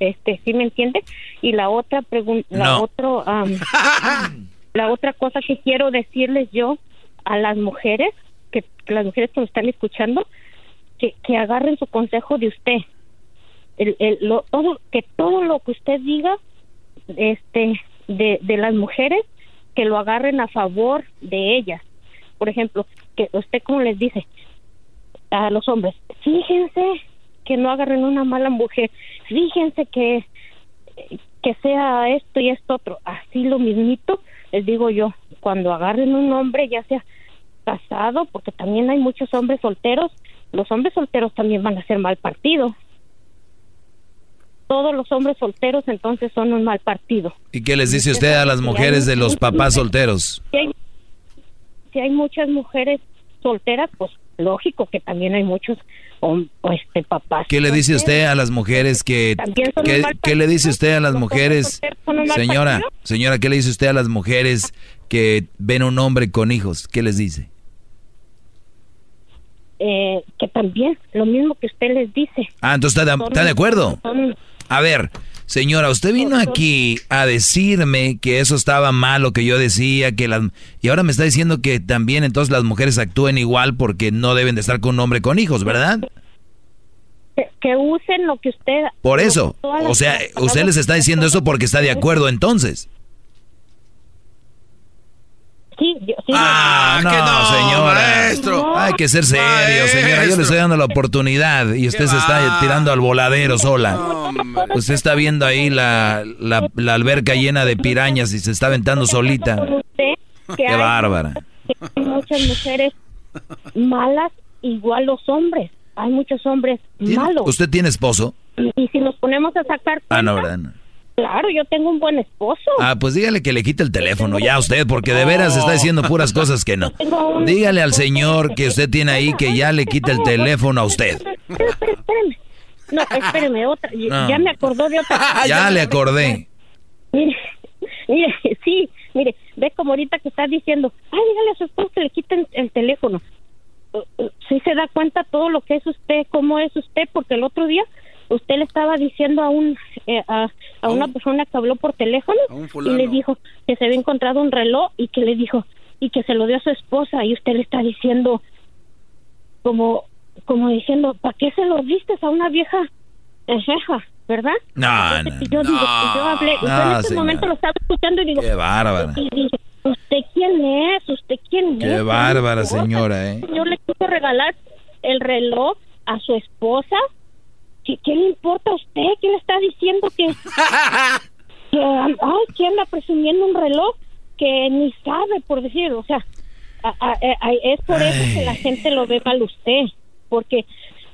este sí me entiende y la otra pregunta la otro [laughs] la otra cosa que quiero decirles yo a las mujeres las mujeres que me están escuchando que, que agarren su consejo de usted. El, el- lo, todo que todo lo que usted diga este de, de las mujeres que lo agarren a favor de ellas. Por ejemplo que usted como les dice a los hombres fíjense que no agarren una mala mujer fíjense que que sea esto y esto otro. Así lo mismito les digo yo cuando agarren un hombre ya sea casado porque también hay muchos hombres solteros los hombres solteros también van a ser mal partido todos los hombres solteros entonces son un mal partido ¿Y qué les dice usted a las mujeres de los papás solteros? si hay, si hay muchas mujeres solteras pues lógico que también hay muchos hom- este papás ¿Qué le dice usted a las mujeres que... ¿Qué, qué le dice usted a las mujeres? Señora, señora, ¿qué le dice usted a las mujeres que ven un hombre con hijos? ¿Qué les dice? Eh, que también lo mismo que usted les dice Ah, entonces está de, está de acuerdo. A ver, señora, usted vino aquí a decirme que eso estaba mal lo que yo decía, que las y ahora me está diciendo que también entonces las mujeres actúen igual porque no deben de estar con un hombre con hijos, ¿verdad? que, que usen lo que usted Por eso, o sea, usted les está diciendo eso porque está de acuerdo entonces. Sí, yo, sí. Ah, no, que no, señora. maestro. Hay que ser serio, señora. Yo le Maestro. estoy dando la oportunidad y usted se está tirando al voladero sola. Usted está viendo ahí la, la, la alberca llena de pirañas y se está aventando solita. Qué hay, bárbara. hay muchas mujeres malas igual los hombres hay muchos hombres malos ¿Usted tiene esposo? y, y si nos ponemos a sacar Ah, no, ¿verdad? Claro yo tengo un buen esposo Ah, pues dígale que le quite el teléfono ya a usted, porque de veras está diciendo puras cosas que no. Dígale al señor que usted tiene ahí que ya le quite el teléfono a usted. Espérame, no espéreme otra No. ya me acordó de otra [laughs] Ya le acordé. Mire, mire, sí, mire, ve como ahorita que está diciendo, ay, dígale a su esposo que le quiten el teléfono. Uh, uh, Sí se da cuenta todo lo que es usted, cómo es usted, porque el otro día usted le estaba diciendo a un eh, a, a una persona que habló por teléfono y le dijo que se había encontrado un reloj y que le dijo y que se lo dio a su esposa y usted le está diciendo como como diciendo, ¿para qué se lo diste a una vieja jeja, verdad? No, no. Y yo digo, yo hablé, yo No, en este señora. momento lo estaba escuchando y digo, Qué bárbara. y dije, ¿usted quién es? ¿Usted quién es? Qué bárbara, señora, ¿eh? Yo le quiso regalar el reloj a su esposa. ¿Qué, qué le importa a usted? ¿Qué le está diciendo que, [laughs] que ay, que anda presumiendo un reloj que ni sabe, por decir, o sea, a- a- a- es por eso que la gente lo ve mal a usted, porque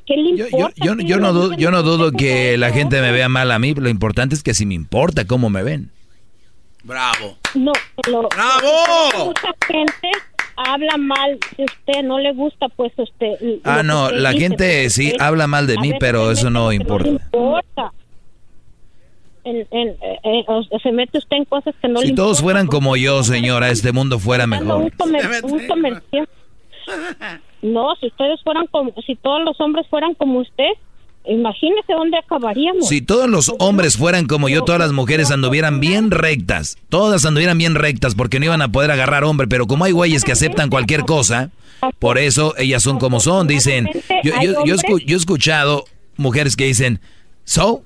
¿qué le Yo, importa? yo, yo no dudo, yo no dudo que la gente me vea mal a mí, lo importante es que si me importa cómo me ven. Bravo. No, lo, ¡Bravo! Mucha gente, habla mal de usted, no le gusta, pues usted. Ah, no, la gente sí habla mal de mí, pero eso no importa. No importa. En, en, eh, se mete usted en cosas que no si le Si todos importa, fueran como yo, señora, este mundo fuera mejor. Un, comer, un comercial. [laughs] No, si ustedes fueran como, si todos los hombres fueran como usted, imagínese dónde acabaríamos. Si todos los hombres fueran como yo, todas las mujeres anduvieran bien rectas. Todas anduvieran bien rectas porque no iban a poder agarrar hombre. Pero como hay güeyes que aceptan cualquier cosa, por eso ellas son como son. Dicen, yo, yo, yo, escu yo he escuchado mujeres que dicen, so,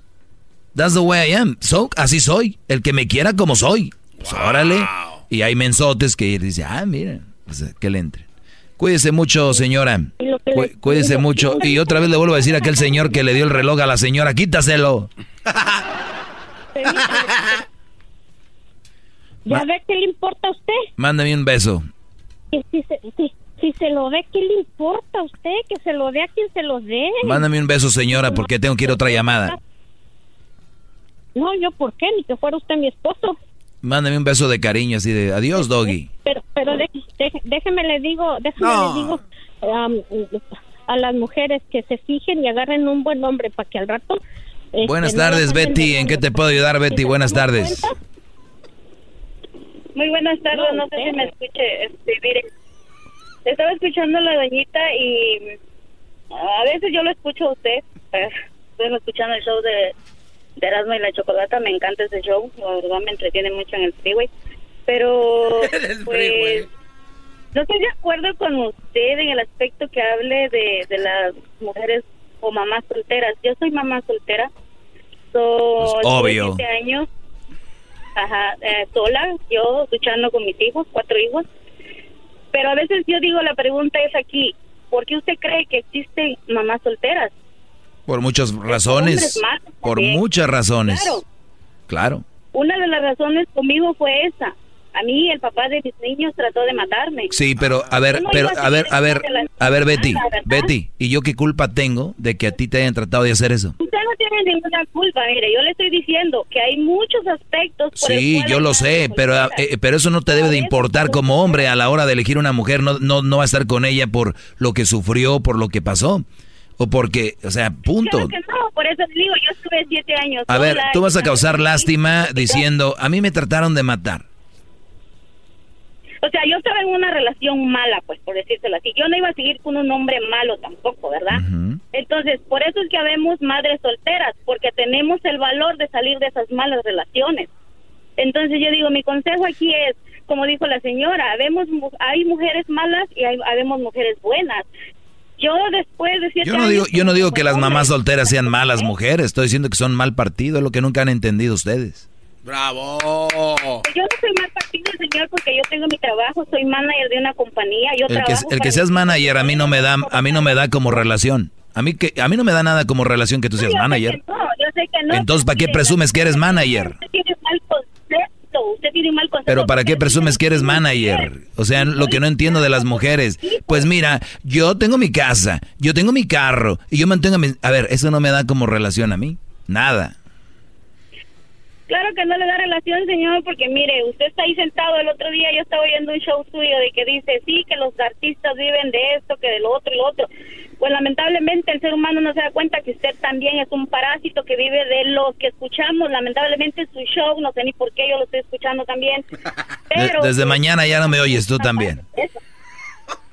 that's the way I am. So, así soy. El que me quiera como soy. Pues, órale. Y hay mensotes que dicen, ah, miren, pues, que le entre. Cuídese mucho, señora. Cu cuídese mucho. Y otra vez le vuelvo a decir a aquel señor que le dio el reloj a la señora, quítaselo. ¿Ya ve qué le importa a usted? Mándame un beso. Si, si, si, si, se lo dé, ¿qué le importa a usted? Que se lo dé a quien se lo dé. Mándame un beso, señora, porque tengo que ir a otra llamada. No, yo, ¿por qué? Ni que fuera usted mi esposo. Mándame un beso de cariño, así de adiós, doggy. Pero, pero de, de, déjeme le digo, déjeme no. le digo um, a las mujeres que se fijen y agarren un buen hombre para que al rato. Este, Buenas tardes, no Betty. ¿En qué te puedo ayudar, Betty? Buenas tardes. Cuenta? Muy buenas tardes. No, no sé si me escuche. Este, mire, estaba escuchando a la doñita y a veces yo lo escucho a usted. Estoy escuchando el show de de Erasmo y la Chocolata, me encanta ese show, la verdad me entretiene mucho en el freeway, pero [laughs] pues no estoy de acuerdo con usted en el aspecto que hable de, de las mujeres o mamás solteras. Yo soy mamá soltera, soy pues obvio. años, ajá, eh, sola, yo luchando con mis hijos, cuatro hijos, pero a veces yo digo, la pregunta es aquí, ¿por qué usted cree que existen mamás solteras? Por muchas razones. Por muchas razones. Claro. Claro. Una de las razones conmigo fue esa. A mí el papá de mis niños trató de matarme. Sí, pero a ver, pero a a ver, a ver, a ver, Betty. Betty, ¿y yo qué culpa tengo de que a ti te hayan tratado de hacer eso? Usted no tiene ninguna culpa, mire, yo le estoy diciendo que hay muchos aspectos. por Sí, yo lo sé, pero, eh, pero eso no te debe de importar como hombre a la hora de elegir una mujer. No, no, no va a estar con ella por lo que sufrió, por lo que pasó. O porque, o sea, punto. Claro que no, por eso le digo, yo estuve siete años. A ver, tú vas a causar lástima diciendo, a mí me trataron de matar. O sea, yo estaba en una relación mala, pues, por decírselo así. Yo no iba a seguir con un hombre malo tampoco, ¿verdad? Entonces, por eso es que habemos madres solteras, porque tenemos el valor de salir de esas malas relaciones. Entonces, yo digo, mi consejo aquí es, como dijo la señora, habemos, hay mujeres malas y hay, habemos mujeres buenas. Yo después de Yo no digo, yo no digo que las mamás solteras sean malas mujeres, estoy diciendo que son mal partido, es lo que nunca han entendido ustedes. ¡Bravo! Yo no soy mal partido, señor, porque yo tengo mi trabajo, soy manager de una compañía, yo El que, trabajo el que seas manager a mí no me da, a mí no me da como relación. A mí que, a mí no me da nada como relación que tú seas Yo sé manager. que no, yo sé que no, Entonces, ¿para qué presumes que eres manager? Usted tiene mal concepto, usted tiene mal concepto. Pero ¿para qué presumes que eres manager? O sea, lo que no entiendo de las mujeres. Pues mira, yo tengo mi casa, yo tengo mi carro y yo mantengo mi... A ver, eso no me da como relación a mí. Nada. Claro que no le da relación, señor, porque mire, usted está ahí sentado el otro día, yo estaba oyendo un show suyo de que dice, sí, que los artistas viven de esto, que de lo otro y lo otro. Pues lamentablemente el ser humano no se da cuenta que usted también es un parásito que vive de lo que escuchamos. Llamentablemente su show, no sé ni por qué yo lo estoy escuchando también. [laughs] Pero, desde mañana ya no me oyes tú también. [laughs]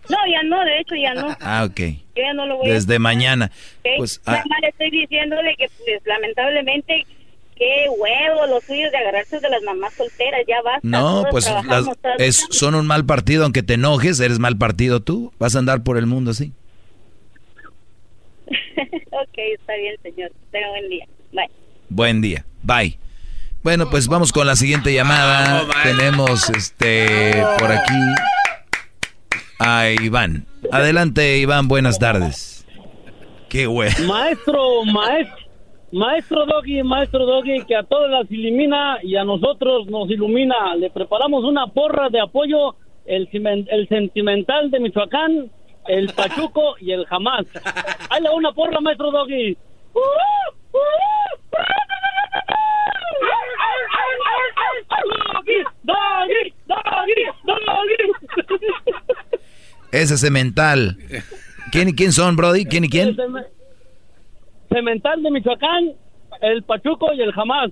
No, ya no, de hecho ya no. Ah, ok. Yo ya no lo voy a Desde mañana. Pues, Nada ah, estoy diciéndole que, pues, lamentablemente, qué huevo los suyos de agarrarse de las mamás solteras, ya basta. no, pues las- es, son un mal partido, aunque te enojes, eres mal partido tú. Vas a andar por el mundo así. [laughs] ok, está bien, señor. Tenga buen día. Bye. Buen día. Bye. Bueno, pues vamos con la siguiente llamada. Tenemos este por aquí a Iván. Adelante, Iván, buenas tardes. Qué güey. Maestro, maestro, maestro Doggy, maestro Doggy, que a todas las elimina y a nosotros nos ilumina. Le preparamos una porra de apoyo, el, el sentimental de Michoacán, el Pachuco y el Jamás. Hay una porra, maestro Doggy. Doggy, Doggy, Doggy, Doggy. Ese cemental. ¿Quién y quién son, Brody? ¿Quién y quién? El Cemental de Michoacán, el Pachuco y el Jamás.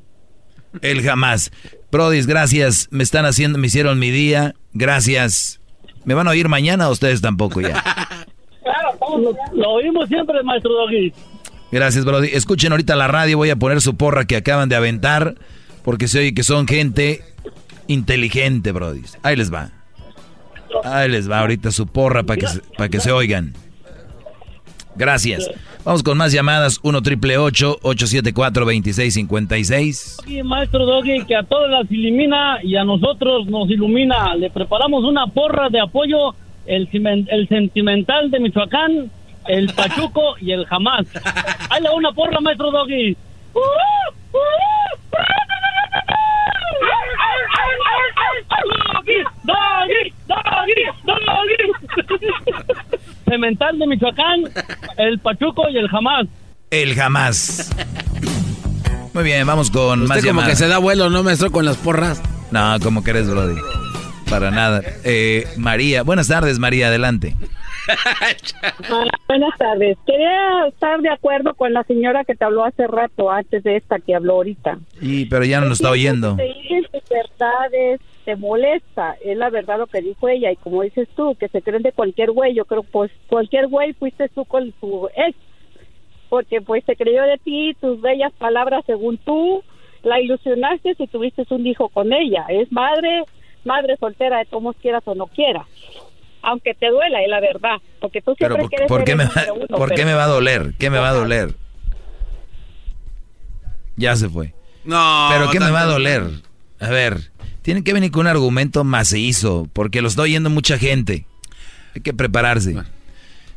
El jamás. Brody, gracias. Me están haciendo, me hicieron mi día. Gracias. ¿Me van a oír mañana o ustedes tampoco ya? [laughs] Lo, lo oímos siempre, maestro Doggy. Gracias, Brody. Escuchen ahorita la radio, voy a poner su porra que acaban de aventar, porque se oye que son gente inteligente, Brody. Ahí les va. Ahí les va ahorita su porra para que, para que se oigan. Gracias. Vamos con más llamadas. 1 triple 874 2656 Doggy, maestro Doggy, que a todos las elimina y a nosotros nos ilumina. Le preparamos una porra de apoyo, el, el sentimental de Michoacán, el Pachuco y el Jamás. Ahí le va una porra, maestro Doggy. Doggy, Doggy, Doggy. Cemental de Michoacán, el Pachuco y el Jamás. El jamás. Muy bien, vamos con Usted más como llamadas. que se da vuelo, ¿no, maestro? Con las porras. No, como crees, Brody. Para nada. Eh, María, buenas tardes, María, adelante. Hola, buenas tardes. Quería estar de acuerdo con la señora que te habló hace rato, antes de esta que habló ahorita. Y, pero ya no nos está oyendo. Verdades, te molesta. Es la verdad lo que dijo ella. Y como dices tú, que se creen de cualquier güey. Yo creo, pues, cualquier güey fuiste tú con tu ex. Porque, pues, se creyó de ti, tus bellas palabras según tú. La ilusionaste si tuviste un hijo con ella. Es madre, madre soltera de todos quieras o no quieras. Aunque te duela, es la verdad. Porque tú Pero siempre ¿por, quieres por qué me va, número uno, por qué pero- me va a doler? ¿Qué me va a doler? Ya se fue. No. ¿Pero qué me va a doler? A ver, tienen que venir con un argumento macizo, porque lo está oyendo mucha gente. Hay que prepararse.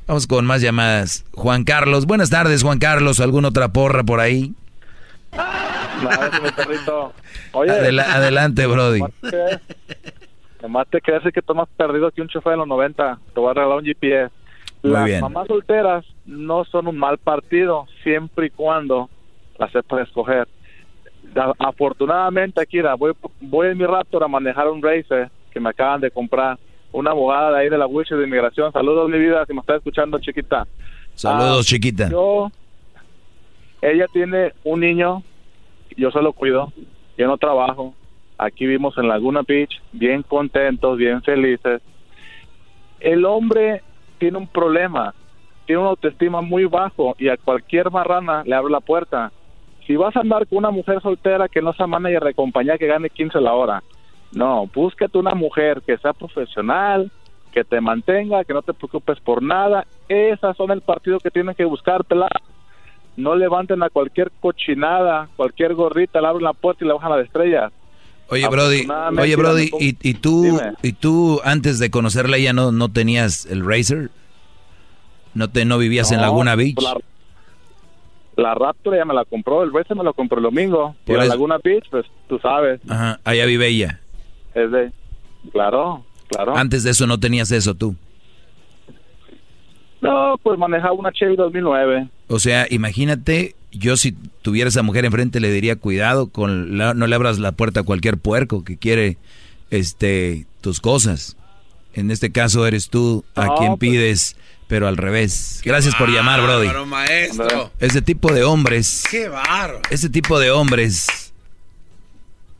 Vamos con más llamadas. Juan Carlos, buenas tardes, Juan Carlos. ¿Alguna otra porra por ahí? Perrito. Oye, Adela- adelante, Brody. Nomás te quedas que tomas perdido que un chofer de los 90. Te voy a regalar un GPS. Muy Las bien. mamás solteras no son un mal partido siempre y cuando las sepas escoger. Da- Afortunadamente, aquí voy, voy en mi Raptor a manejar un Racer que me acaban de comprar. Una abogada de ahí de la Wish de Inmigración. Saludos, mi vida, si me está escuchando, chiquita. Saludos, Ah, chiquita. Yo, ella tiene un niño, yo se lo cuido, yo no trabajo. Aquí vivimos en Laguna Beach, bien contentos, bien felices. El hombre tiene un problema, tiene una autoestima muy bajo y a cualquier marrana le abre la puerta. Si vas a andar con una mujer soltera que no sea manager de compañía que gane 15 la hora, no, búsquete una mujer que sea profesional, que te mantenga, que no te preocupes por nada. Esas son el partido que tienen que buscar, pelada. No levanten a cualquier cochinada, cualquier gorrita, le abren la puerta y le bajan las estrellas. Oye, Brody, oye, ya Brody, ¿y, y tú, Dime. y tú antes de conocerla ella no, no tenías el Racer? ¿No te no vivías en Laguna Beach? La, la Raptor ya me la compró, el Racer me lo compró el domingo. Y la Laguna Beach, pues tú sabes, Ajá, allá vive ella. es de... Claro, claro. Antes de eso no tenías eso tú. No, pues manejaba una Chevy 2009. O sea, imagínate, yo si tuviera esa mujer enfrente le diría cuidado con la- no le abras la puerta a cualquier puerco que quiere este tus cosas. En este caso eres tú a No, quien pues- pides, pero al revés. Gracias por llamar, Brody. Maestro. Ese tipo de hombres, Qué bárbaro. ese tipo de hombres,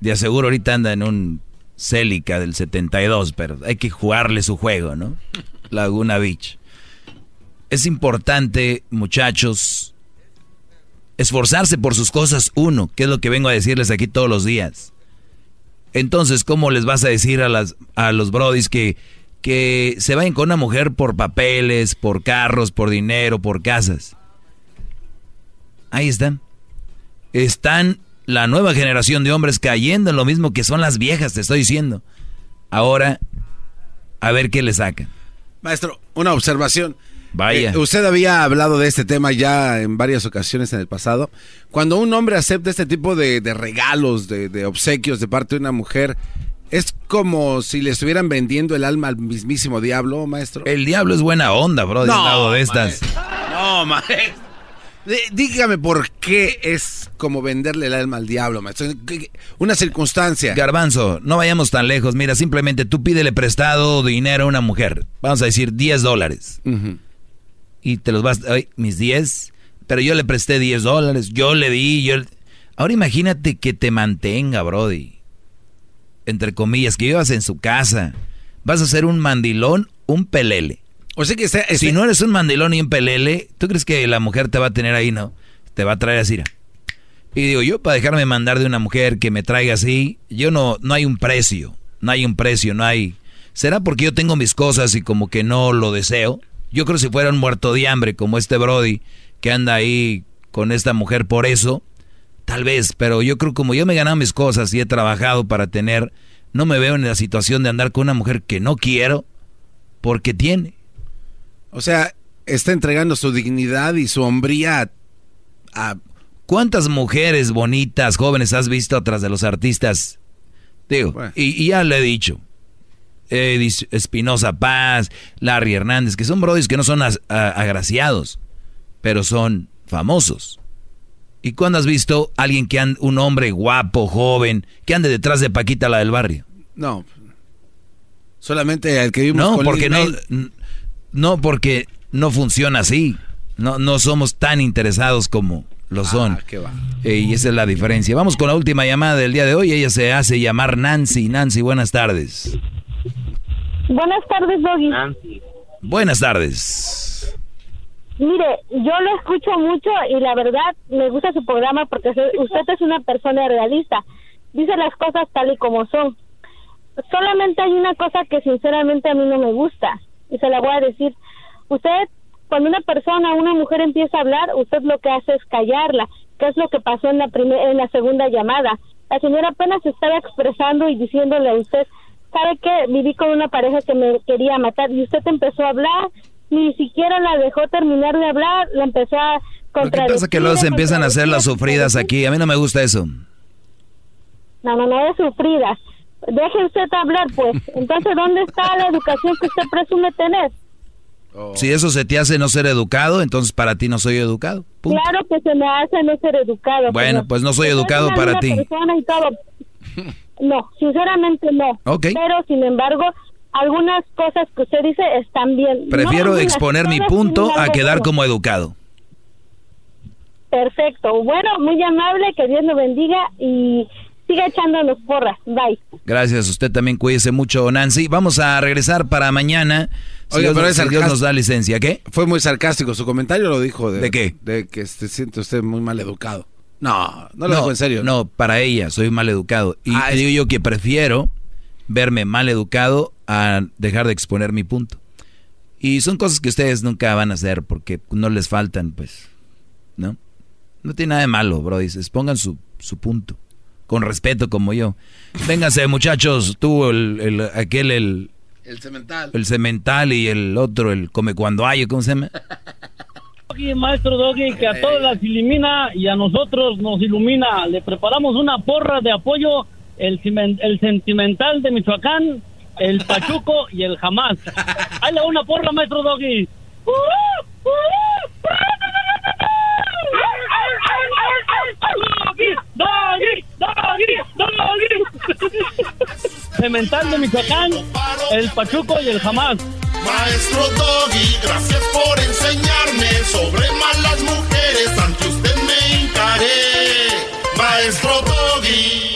de aseguro ahorita anda en un Celica del 72, pero hay que jugarle su juego, ¿no? [laughs] Laguna Beach. Es importante, muchachos, esforzarse por sus cosas uno, que es lo que vengo a decirles aquí todos los días. Entonces, ¿cómo les vas a decir a, las, a los brodis que, que se vayan con una mujer por papeles, por carros, por dinero, por casas? Ahí están. Están la nueva generación de hombres cayendo en lo mismo que son las viejas, te estoy diciendo. Ahora, a ver qué le sacan. Maestro, una observación. Vaya. Eh, usted había hablado de este tema ya en varias ocasiones en el pasado. Cuando un hombre acepta este tipo de, de regalos, de, de obsequios de parte de una mujer, es como si le estuvieran vendiendo el alma al mismísimo diablo, maestro. El diablo es buena onda, bro, de un lado de estas. No, maestro. Dígame por qué es como venderle el alma al diablo, maestro. Una circunstancia. Garbanzo, no vayamos tan lejos. Mira, simplemente tú pídele prestado dinero a una mujer. Vamos a decir 10 dólares. Y te los vas, ay, mis 10. Pero yo le presté 10 dólares. Yo le di, yo. Ahora imagínate que te mantenga, Brody. Entre comillas, que vivas en su casa. Vas a ser un mandilón, un pelele. O sea que si no eres un mandilón y un pelele, ¿tú crees que la mujer te va a tener ahí, no? Te va a traer así. Y digo, yo para dejarme mandar de una mujer que me traiga así, yo no, no hay un precio. No hay un precio, no hay. ¿Será porque yo tengo mis cosas y como que no lo deseo? Yo creo que si fuera un muerto de hambre como este Brody que anda ahí con esta mujer por eso, tal vez, pero yo creo como yo me he ganado mis cosas y he trabajado para tener, no me veo en la situación de andar con una mujer que no quiero porque tiene. O sea, está entregando su dignidad y su hombría a... ¿Cuántas mujeres bonitas, jóvenes has visto atrás de los artistas? Digo, y, ya le he dicho. Espinosa Paz, Larry Hernández, que son brodis que no son agraciados, pero son famosos. ¿Y cuándo has visto a alguien que ande, un hombre guapo, joven, que ande detrás de Paquita la del barrio? No. Solamente el que vimos No, porque no, no, porque no funciona así. No, no somos tan interesados como lo ah, son. Eh, y esa es la diferencia. Vamos con la última llamada del día de hoy. Ella se hace llamar Nancy. Nancy, buenas tardes. Buenas tardes, Doggy. Nancy. Buenas tardes. Mire, yo lo escucho mucho y la verdad me gusta su programa porque usted es una persona realista. Dice las cosas tal y como son. Solamente hay una cosa que sinceramente a mí no me gusta y se la voy a decir. Usted, cuando una persona, una mujer empieza a hablar, usted lo que hace es callarla. ¿Qué es lo que pasó en la, primera, en la segunda llamada? La señora apenas estaba expresando y diciéndole a usted, ¿sabe qué? Viví con una pareja que me quería matar y usted empezó a hablar, ni siquiera la dejó terminar de hablar, la empezó a contradecir. Lo que pasa que luego se empiezan a hacer las sufridas aquí, a mí no me gusta eso. No, no, no es sufridas. Deje usted hablar, pues. [laughs] Entonces, ¿dónde está la educación que usted presume tener? Oh. Si eso se te hace no ser educado, entonces para ti no soy educado. Claro que se me hace no ser educado. Bueno, pues no soy educado para ti. [laughs] No, sinceramente no. Pero, sin embargo, algunas cosas que usted dice están bien. Prefiero exponer mi punto a quedar como educado. Perfecto. Bueno, muy amable, que Dios lo bendiga y siga echándonos porras. Bye. Gracias, usted también cuídese mucho, Nancy. Vamos a regresar para mañana. Si Dios, nos da licencia, ¿qué? Fue muy sarcástico su comentario, lo dijo. ¿De, qué? De que se siente usted muy mal educado. No, no lo dijo en serio. No, para ella soy mal educado. Y ah, digo yo que prefiero verme mal educado a dejar de exponer mi punto. Y son cosas que ustedes nunca van a hacer porque no les faltan, pues, ¿no? No tiene nada de malo, bro. Dices, pongan su, su punto con respeto como yo. Véngase, muchachos, tú, el, el, aquel, el... El cemental. El cemental y el otro, el come cuando hay, ¿cómo se llama? Doggy, maestro Doggy, que a todas las elimina y a nosotros nos ilumina. Le preparamos una porra de apoyo, el, el sentimental de Michoacán, el Pachuco y el Jamás. Hay una porra, maestro Doggy. Doggy, Doggy, Doggy. Cemental de Michoacán, el Pachuco y el Jamás. Maestro Doggy, gracias por enseñarme sobre malas mujeres. Ante usted me encaré. Maestro Doggy.